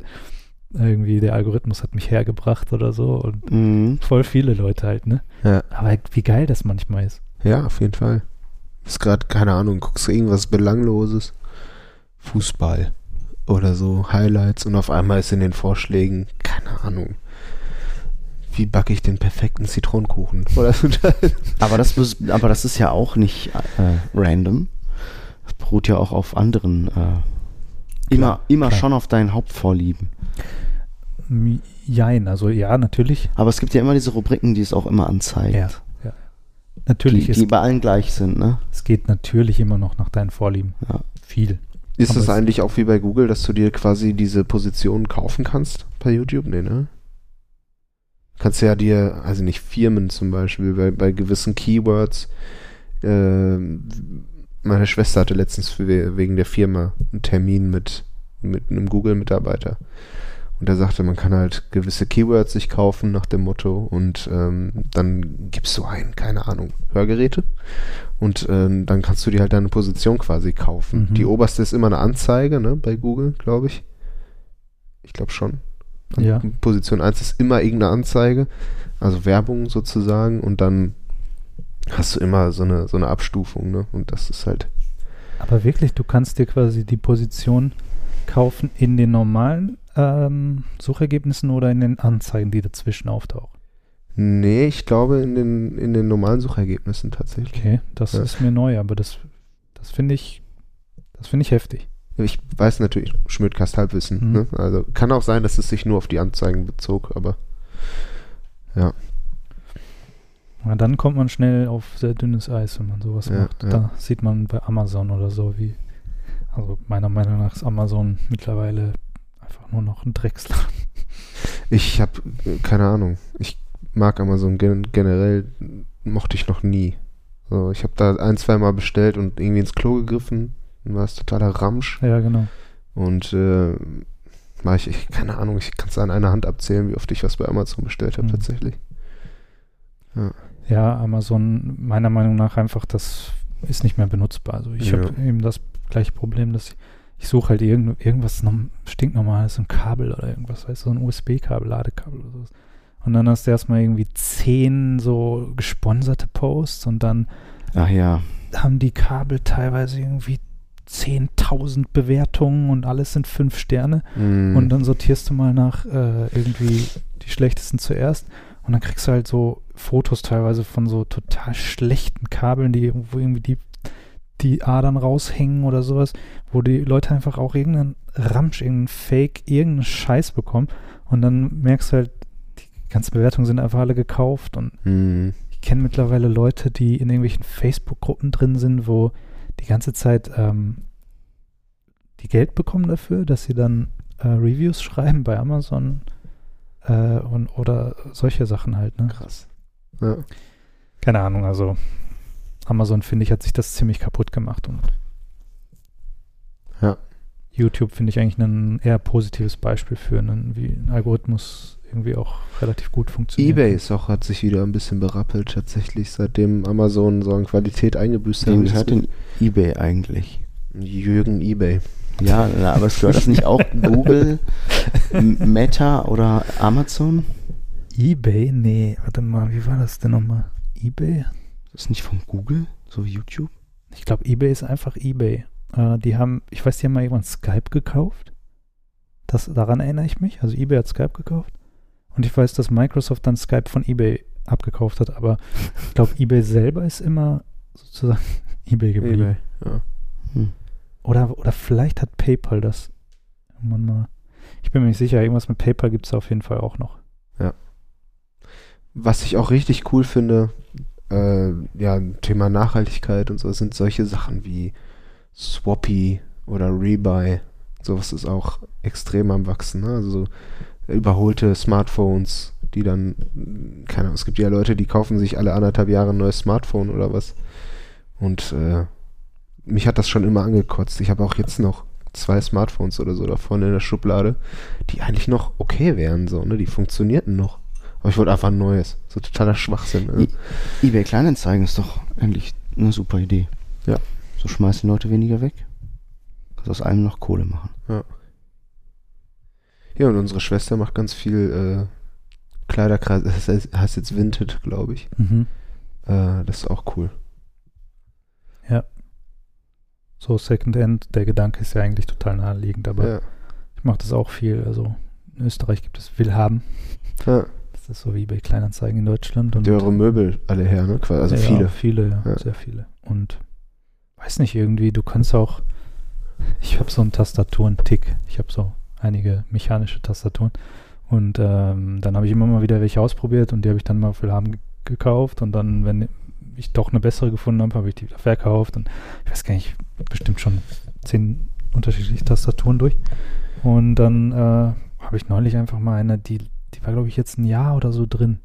[SPEAKER 1] irgendwie der Algorithmus hat mich hergebracht oder so und
[SPEAKER 3] Mhm.
[SPEAKER 1] voll viele Leute halt, ne?
[SPEAKER 2] Ja.
[SPEAKER 1] Aber wie geil das manchmal ist.
[SPEAKER 2] Ja, auf jeden Fall. Ist gerade, keine Ahnung, guckst du irgendwas Belangloses, Fußball oder so, Highlights und auf einmal ist in den Vorschlägen, keine Ahnung, wie backe ich den perfekten Zitronenkuchen? Oder so.
[SPEAKER 3] Aber das, aber das ist ja auch nicht äh, random. Das beruht ja auch auf anderen. Äh, immer immer
[SPEAKER 1] klar.
[SPEAKER 3] schon auf deinen Hauptvorlieben.
[SPEAKER 1] Jein, also ja, natürlich.
[SPEAKER 3] Aber es gibt ja immer diese Rubriken, die es auch immer anzeigt.
[SPEAKER 1] Ja, ja. Natürlich,
[SPEAKER 3] die,
[SPEAKER 1] ist,
[SPEAKER 3] die bei allen gleich sind, ne?
[SPEAKER 1] es geht natürlich immer noch nach deinen Vorlieben.
[SPEAKER 3] Ja.
[SPEAKER 1] Viel.
[SPEAKER 2] Ist
[SPEAKER 1] Aber
[SPEAKER 2] es eigentlich auch wie bei Google, dass du dir quasi diese Positionen kaufen kannst bei YouTube? Nee, ne? Kannst ja dir, also nicht Firmen zum Beispiel, bei, bei gewissen Keywords, ähm, meine Schwester hatte letztens wegen der Firma einen Termin mit, mit einem Google-Mitarbeiter. Und er sagte, man kann halt gewisse Keywords sich kaufen nach dem Motto und ähm, dann gibst du ein, keine Ahnung, Hörgeräte und ähm, dann kannst du dir halt deine Position quasi kaufen.
[SPEAKER 1] Mhm.
[SPEAKER 2] Die oberste ist immer eine Anzeige, ne, bei Google, glaube ich. Ich glaube schon.
[SPEAKER 1] Ja.
[SPEAKER 2] Position 1 ist immer irgendeine Anzeige, also Werbung sozusagen und dann hast du immer so eine, so eine Abstufung, ne? Und das ist halt,
[SPEAKER 1] Aber wirklich, du kannst dir quasi die Position kaufen in den normalen ähm, Suchergebnissen oder in den Anzeigen, die dazwischen auftauchen.
[SPEAKER 2] nee, ich glaube in den, in den normalen Suchergebnissen tatsächlich.
[SPEAKER 1] Okay, das
[SPEAKER 2] Ja.
[SPEAKER 1] ist mir neu, aber das, das finde ich, das finde ich heftig.
[SPEAKER 2] Ich weiß natürlich, Schmidtcast Halbwissen,
[SPEAKER 1] Mhm.
[SPEAKER 2] ne? Also kann auch sein, dass es sich nur auf die Anzeigen bezog, aber
[SPEAKER 1] Ja, dann kommt man schnell auf sehr dünnes Eis, wenn man sowas
[SPEAKER 2] Ja,
[SPEAKER 1] macht.
[SPEAKER 2] ja.
[SPEAKER 1] Da sieht man bei Amazon oder so, wie, also meiner Meinung nach ist Amazon mittlerweile einfach nur noch ein Drecksladen.
[SPEAKER 2] ich habe keine Ahnung. Ich mag Amazon gen generell, mochte ich noch nie. So, ich habe da ein, zwei Mal bestellt und irgendwie ins Klo gegriffen. Dann war es totaler Ramsch.
[SPEAKER 1] Ja, genau.
[SPEAKER 2] Und äh, war ich, ich, keine Ahnung, ich kann es an einer Hand abzählen, wie oft ich was bei Amazon bestellt habe
[SPEAKER 1] Mhm.
[SPEAKER 2] tatsächlich.
[SPEAKER 1] Ja, Amazon, meiner Meinung nach einfach, das ist nicht mehr benutzbar. Also ich
[SPEAKER 2] Ja.
[SPEAKER 1] habe eben das gleiche Problem, dass ich, ich suche halt irgend, irgendwas norm- stinknormales, ein Kabel oder irgendwas, weißt du, so ein USB-Kabel, Ladekabel oder sowas. Und dann hast du erstmal irgendwie zehn so gesponserte Posts und dann
[SPEAKER 3] Ach ja.
[SPEAKER 1] haben die Kabel teilweise irgendwie 10.000 Bewertungen und alles sind fünf Sterne.
[SPEAKER 2] Mhm.
[SPEAKER 1] Und dann sortierst du mal nach äh, irgendwie die schlechtesten zuerst. Und dann kriegst du halt so Fotos teilweise von so total schlechten Kabeln, die irgendwo irgendwie die, die Adern raushängen oder sowas, wo die Leute einfach auch irgendeinen Ramsch, irgendeinen Fake, irgendeinen Scheiß bekommen. Und dann merkst du halt, die ganzen Bewertungen sind einfach alle gekauft. Und
[SPEAKER 2] Mhm.
[SPEAKER 1] ich kenne mittlerweile Leute, die in irgendwelchen Facebook-Gruppen drin sind, wo die ganze Zeit ähm, die Geld bekommen dafür, dass sie dann äh, Reviews schreiben bei Amazon äh, und oder solche Sachen halt. Ne?
[SPEAKER 2] Krass. Ja.
[SPEAKER 1] Keine Ahnung, also Amazon finde ich hat sich das ziemlich kaputt gemacht und
[SPEAKER 2] Ja.
[SPEAKER 1] YouTube finde ich eigentlich ein eher positives Beispiel für einen, wie ein Algorithmus irgendwie auch relativ gut funktioniert.
[SPEAKER 2] Ebay ist auch, hat sich wieder ein bisschen berappelt tatsächlich, seitdem Amazon so an Qualität eingebüßt hat.
[SPEAKER 3] Wem
[SPEAKER 2] das
[SPEAKER 3] denn eBay eigentlich?
[SPEAKER 2] Jürgen Ebay.
[SPEAKER 3] Ja, na, aber es gehört das nicht auch Google, Meta oder Amazon?
[SPEAKER 1] Ebay? Nee, warte mal, wie war das denn nochmal? Ebay?
[SPEAKER 3] Das ist nicht von Google, so wie YouTube?
[SPEAKER 1] Ich glaube, eBay ist einfach eBay. Äh, die haben, ich weiß, die haben mal irgendwann Skype gekauft. Das, daran erinnere ich mich. Also eBay hat Skype gekauft. Und ich weiß, dass Microsoft dann Skype von eBay abgekauft hat. Aber ich glaube, eBay selber ist immer sozusagen eBay geblieben.
[SPEAKER 2] Ebay, ja.
[SPEAKER 3] Hm.
[SPEAKER 1] Oder, oder vielleicht hat PayPal das. Ich bin mir nicht sicher, irgendwas mit PayPal gibt es auf jeden Fall auch noch.
[SPEAKER 2] Was ich auch richtig cool finde, äh, ja, Thema Nachhaltigkeit und so, sind solche Sachen wie Swappy oder Rebuy. Sowas ist auch extrem am Wachsen. Ne? Also so überholte Smartphones, die dann, keine Ahnung, es gibt ja Leute, die kaufen sich alle anderthalb Jahre ein neues Smartphone oder was. Und äh, mich hat das schon immer angekotzt. Ich habe auch jetzt noch zwei Smartphones oder so da vorne in der Schublade, die eigentlich noch okay wären, so, ne? Die funktionierten noch. Aber ich wollte einfach ein neues. So totaler Schwachsinn. Ne?
[SPEAKER 3] I- eBay Kleinanzeigen ist doch eigentlich eine super Idee.
[SPEAKER 2] Ja.
[SPEAKER 3] So schmeißen Leute weniger weg. Kannst aus allem noch Kohle machen.
[SPEAKER 2] Ja, und unsere Schwester macht ganz viel äh, Kleiderkreis. Das heißt, heißt jetzt Vinted, glaube ich.
[SPEAKER 1] Mhm.
[SPEAKER 2] Äh, das ist auch cool.
[SPEAKER 1] So Secondhand, der Gedanke ist ja eigentlich total naheliegend, aber
[SPEAKER 2] Ja.
[SPEAKER 1] ich mache das auch viel. Also in Österreich gibt es Willhaben.
[SPEAKER 2] ja.
[SPEAKER 1] Das ist so wie bei Kleinanzeigen in Deutschland. Und
[SPEAKER 2] Die eure Möbel alle her, ne? Quasi- Also
[SPEAKER 1] ja,
[SPEAKER 2] viele.
[SPEAKER 1] Viele, ja,
[SPEAKER 2] Ja.
[SPEAKER 1] sehr viele. Und weiß nicht, irgendwie, du kannst auch, ich habe so einen Tastaturen-Tick. Ich habe so einige mechanische Tastaturen. Und ähm, dann habe ich immer mal wieder welche ausprobiert und die habe ich dann mal für Haben ge- gekauft. Und dann, wenn ich doch eine bessere gefunden habe, habe ich die wieder verkauft. Und ich weiß gar nicht, bestimmt schon zehn unterschiedliche Tastaturen durch. Und dann äh, habe ich neulich einfach mal eine, die, die war, glaube ich, jetzt ein Jahr oder so drin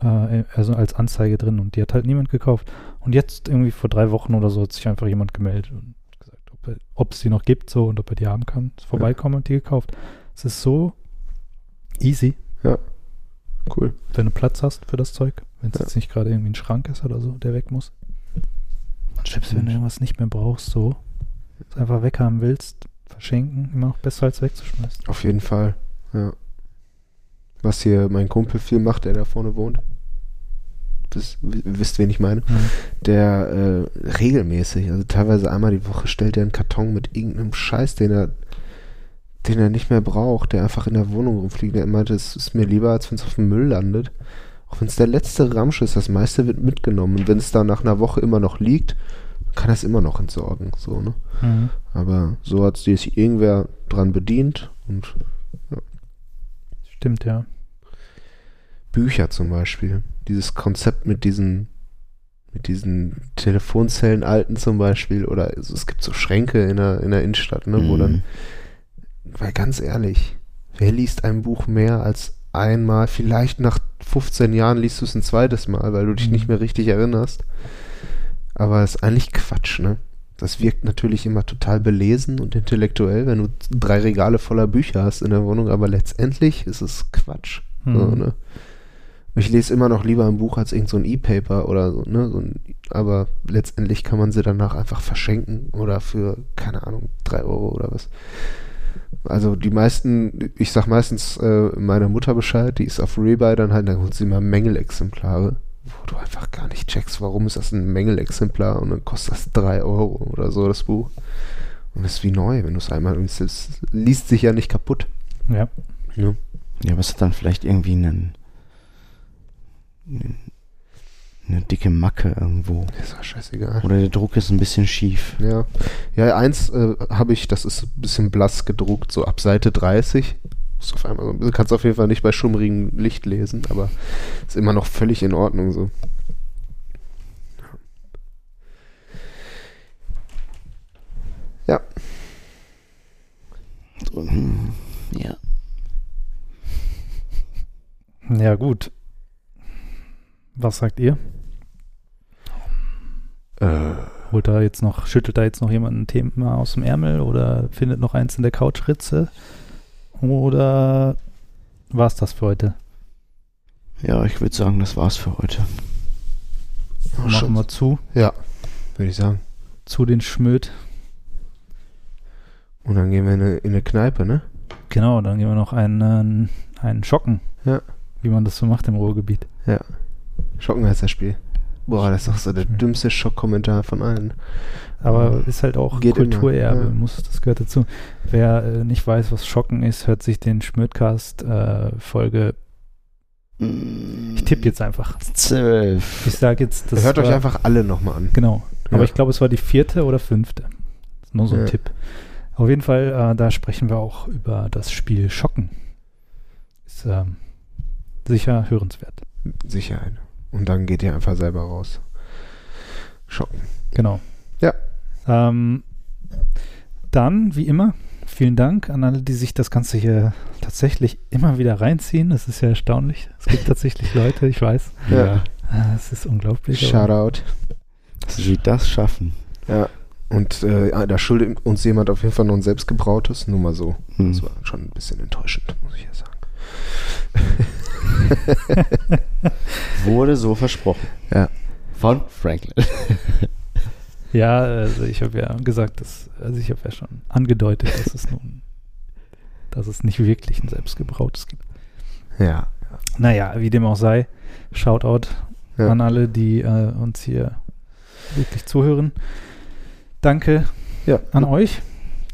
[SPEAKER 1] äh, also als Anzeige drin und die hat halt niemand gekauft. Und jetzt irgendwie vor drei Wochen oder so hat sich einfach jemand gemeldet und gesagt, ob, ob es die noch gibt so und ob er die haben kann. Ist vorbeikommen und die gekauft. Es ist so easy,
[SPEAKER 2] Cool.
[SPEAKER 1] wenn du Platz hast für das Zeug. Wenn es
[SPEAKER 2] Ja.
[SPEAKER 1] jetzt nicht gerade irgendwie ein Schrank ist oder so, der weg muss. Selbst wenn du irgendwas nicht mehr brauchst, so es einfach weghaben willst, verschenken, immer noch besser als wegzuschmeißen.
[SPEAKER 2] Auf jeden Fall. Ja. Was hier mein Kumpel viel macht, der da vorne wohnt. Das, wisst, wen ich meine?
[SPEAKER 1] Mhm.
[SPEAKER 2] Der äh, regelmäßig, also teilweise einmal die Woche stellt er einen Karton mit irgendeinem Scheiß, den er, den er nicht mehr braucht, der einfach in der Wohnung rumfliegt. Er meinte, es ist mir lieber, als wenn es auf dem Müll landet. Auch wenn es der letzte Ramsch ist, das meiste wird mitgenommen. Und wenn es da nach einer Woche immer noch liegt, kann er es immer noch entsorgen. So, ne?
[SPEAKER 1] Mhm.
[SPEAKER 2] Aber so hat sich irgendwer dran bedient und
[SPEAKER 1] Stimmt, ja.
[SPEAKER 2] Bücher zum Beispiel. Dieses Konzept mit diesen, mit diesen Telefonzellen alten zum Beispiel oder es, es gibt so Schränke in der, in der Innenstadt, ne, wo
[SPEAKER 3] Mhm.
[SPEAKER 2] dann, weil ganz ehrlich, wer liest ein Buch mehr als einmal? Vielleicht nach 15 Jahren liest du es ein zweites Mal, weil du dich
[SPEAKER 1] Mhm.
[SPEAKER 2] nicht mehr richtig erinnerst. Aber es ist eigentlich Quatsch, ne? Das wirkt natürlich immer total belesen und intellektuell, wenn du drei Regale voller Bücher hast in der Wohnung, aber letztendlich ist es Quatsch. So,
[SPEAKER 1] Mhm.
[SPEAKER 2] ne? Ich lese immer noch lieber ein Buch als irgend so ein E-Paper oder so, ne? So ein, aber letztendlich kann man sie danach einfach verschenken oder für, keine Ahnung, drei Euro oder was. Also die meisten, ich sag meistens äh, meiner Mutter Bescheid, die ist auf Rebuy dann halt, dann holt sie immer Mängelexemplare, wo du einfach gar nicht checkst, warum ist das ein Mängelexemplar und dann kostet das drei Euro oder so, das Buch. Und das ist wie neu, wenn du es einmal liest, es liest sich ja nicht kaputt.
[SPEAKER 1] Ja.
[SPEAKER 2] Ne?
[SPEAKER 3] Ja, aber es hat dann vielleicht irgendwie einen, eine dicke Macke irgendwo.
[SPEAKER 2] Ist ja scheißegal.
[SPEAKER 3] Oder der Druck ist ein bisschen schief.
[SPEAKER 2] Ja, ja eins äh, habe ich, das ist ein bisschen blass gedruckt, so ab Seite 30. Ist auf einmal, du kannst auf jeden Fall nicht bei schummrigem Licht lesen, aber ist immer noch völlig in Ordnung so. Ja,
[SPEAKER 3] Ja.
[SPEAKER 1] Ja, gut. Was sagt ihr?
[SPEAKER 2] Äh,
[SPEAKER 1] Holt da jetzt noch, schüttelt da jetzt noch jemand ein Thema aus dem Ärmel oder findet noch eins in der Couchritze? Oder war es das für heute.
[SPEAKER 3] Ja, ich würde sagen, das war's für heute.
[SPEAKER 1] Machen
[SPEAKER 2] schon.
[SPEAKER 1] wir zu,
[SPEAKER 2] Ja, würde ich sagen.
[SPEAKER 1] zu den Schmöd.
[SPEAKER 2] Und dann gehen wir in eine, in eine Kneipe, ne?
[SPEAKER 1] Genau, dann gehen wir noch einen, einen Schocken.
[SPEAKER 2] Ja.
[SPEAKER 1] Wie man das so macht im Ruhrgebiet.
[SPEAKER 2] Schocken heißt das Spiel. Boah, das ist doch so der dümmste Schockkommentar von allen.
[SPEAKER 1] Aber ist halt auch
[SPEAKER 2] Geht immer,
[SPEAKER 1] Kulturerbe,
[SPEAKER 2] ja.
[SPEAKER 1] muss, das gehört dazu. Wer äh, nicht weiß, was Schocken ist, hört sich den Schmödcast äh, Folge. Ich tippe jetzt einfach.
[SPEAKER 3] Zwölf.
[SPEAKER 1] Ich sage jetzt, das
[SPEAKER 2] Hört euch
[SPEAKER 1] war-
[SPEAKER 2] einfach alle nochmal an.
[SPEAKER 1] Genau. Aber
[SPEAKER 2] Ja.
[SPEAKER 1] ich glaube, es war die vierte oder fünfte. Nur so ein
[SPEAKER 2] Ja.
[SPEAKER 1] Tipp. Auf jeden Fall, äh, da sprechen wir auch über das Spiel Schocken. Ist ähm, sicher hörenswert.
[SPEAKER 2] Sicherheit. Und dann geht ihr einfach selber raus. Schocken.
[SPEAKER 1] Genau.
[SPEAKER 2] Ja.
[SPEAKER 1] Ähm, dann, wie immer, vielen Dank an alle, die sich das Ganze hier tatsächlich immer wieder reinziehen. Das ist ja erstaunlich. Es gibt tatsächlich Leute, ich weiß.
[SPEAKER 2] Ja.
[SPEAKER 1] Ah, Es ist unglaublich.
[SPEAKER 2] Shoutout.
[SPEAKER 3] Dass sie das schaffen.
[SPEAKER 2] Ja. Und äh, ah, da schuldet uns jemand auf jeden Fall noch ein selbstgebrautes. Nur mal so.
[SPEAKER 3] Hm.
[SPEAKER 2] Das war schon ein bisschen enttäuschend, muss ich ja sagen.
[SPEAKER 3] Wurde so versprochen.
[SPEAKER 2] Ja.
[SPEAKER 3] Von Franklin.
[SPEAKER 1] Ja, also ich habe ja gesagt, dass, also ich habe ja schon angedeutet, dass es nun, dass es nicht wirklich ein selbstgebrautes gibt.
[SPEAKER 2] Ja.
[SPEAKER 1] Naja, wie dem auch sei, Shoutout
[SPEAKER 2] Ja.
[SPEAKER 1] an alle, die äh, uns hier wirklich zuhören. Danke
[SPEAKER 2] Ja.
[SPEAKER 1] an euch.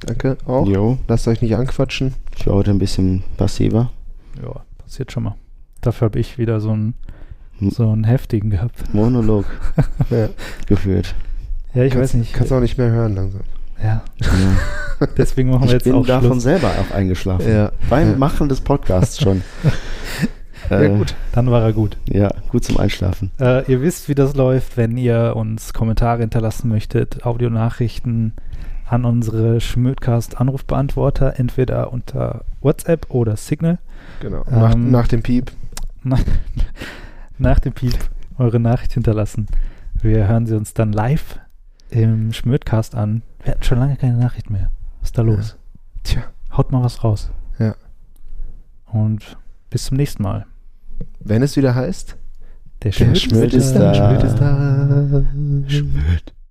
[SPEAKER 2] Danke auch.
[SPEAKER 3] Jo,
[SPEAKER 2] Lasst euch nicht anquatschen.
[SPEAKER 3] ich war heute ein bisschen passiver.
[SPEAKER 1] Ja, passiert schon mal. Dafür habe ich wieder so einen,
[SPEAKER 3] Hm.
[SPEAKER 1] so einen heftigen gehabt.
[SPEAKER 3] Monolog
[SPEAKER 2] Ja.
[SPEAKER 3] geführt.
[SPEAKER 1] Ja, ich
[SPEAKER 2] kannst,
[SPEAKER 1] weiß nicht.
[SPEAKER 2] Kannst auch nicht mehr hören langsam.
[SPEAKER 1] ja,
[SPEAKER 3] Ja.
[SPEAKER 1] deswegen machen wir
[SPEAKER 3] Ich
[SPEAKER 1] jetzt
[SPEAKER 3] bin
[SPEAKER 1] auch
[SPEAKER 3] davon
[SPEAKER 1] Schluss.
[SPEAKER 3] selber auch eingeschlafen.
[SPEAKER 2] Ja.
[SPEAKER 3] Beim
[SPEAKER 2] Ja.
[SPEAKER 3] Machen des Podcasts schon.
[SPEAKER 2] Ja,
[SPEAKER 3] Äh,
[SPEAKER 2] gut.
[SPEAKER 1] Dann war er gut.
[SPEAKER 3] Ja, gut zum Einschlafen.
[SPEAKER 1] Äh, ihr wisst, wie das läuft, wenn ihr uns Kommentare hinterlassen möchtet, Audionachrichten an unsere Schmödcast-Anrufbeantworter, entweder unter WhatsApp oder Signal.
[SPEAKER 2] Genau. nach,
[SPEAKER 1] Ähm,
[SPEAKER 2] nach dem Piep.
[SPEAKER 1] nach, nach dem Piep eure Nachricht hinterlassen. Wir hören sie uns dann live im Schmödcast an. Wir hatten schon lange keine Nachricht mehr. Was ist da los?
[SPEAKER 2] Tja.
[SPEAKER 1] Haut mal was raus.
[SPEAKER 2] Ja.
[SPEAKER 1] Und bis zum nächsten Mal.
[SPEAKER 2] Wenn es wieder heißt,
[SPEAKER 1] Der
[SPEAKER 3] Der Schmöd ist
[SPEAKER 1] da.
[SPEAKER 3] da.
[SPEAKER 2] Schmöd ist da.
[SPEAKER 3] Schmöd.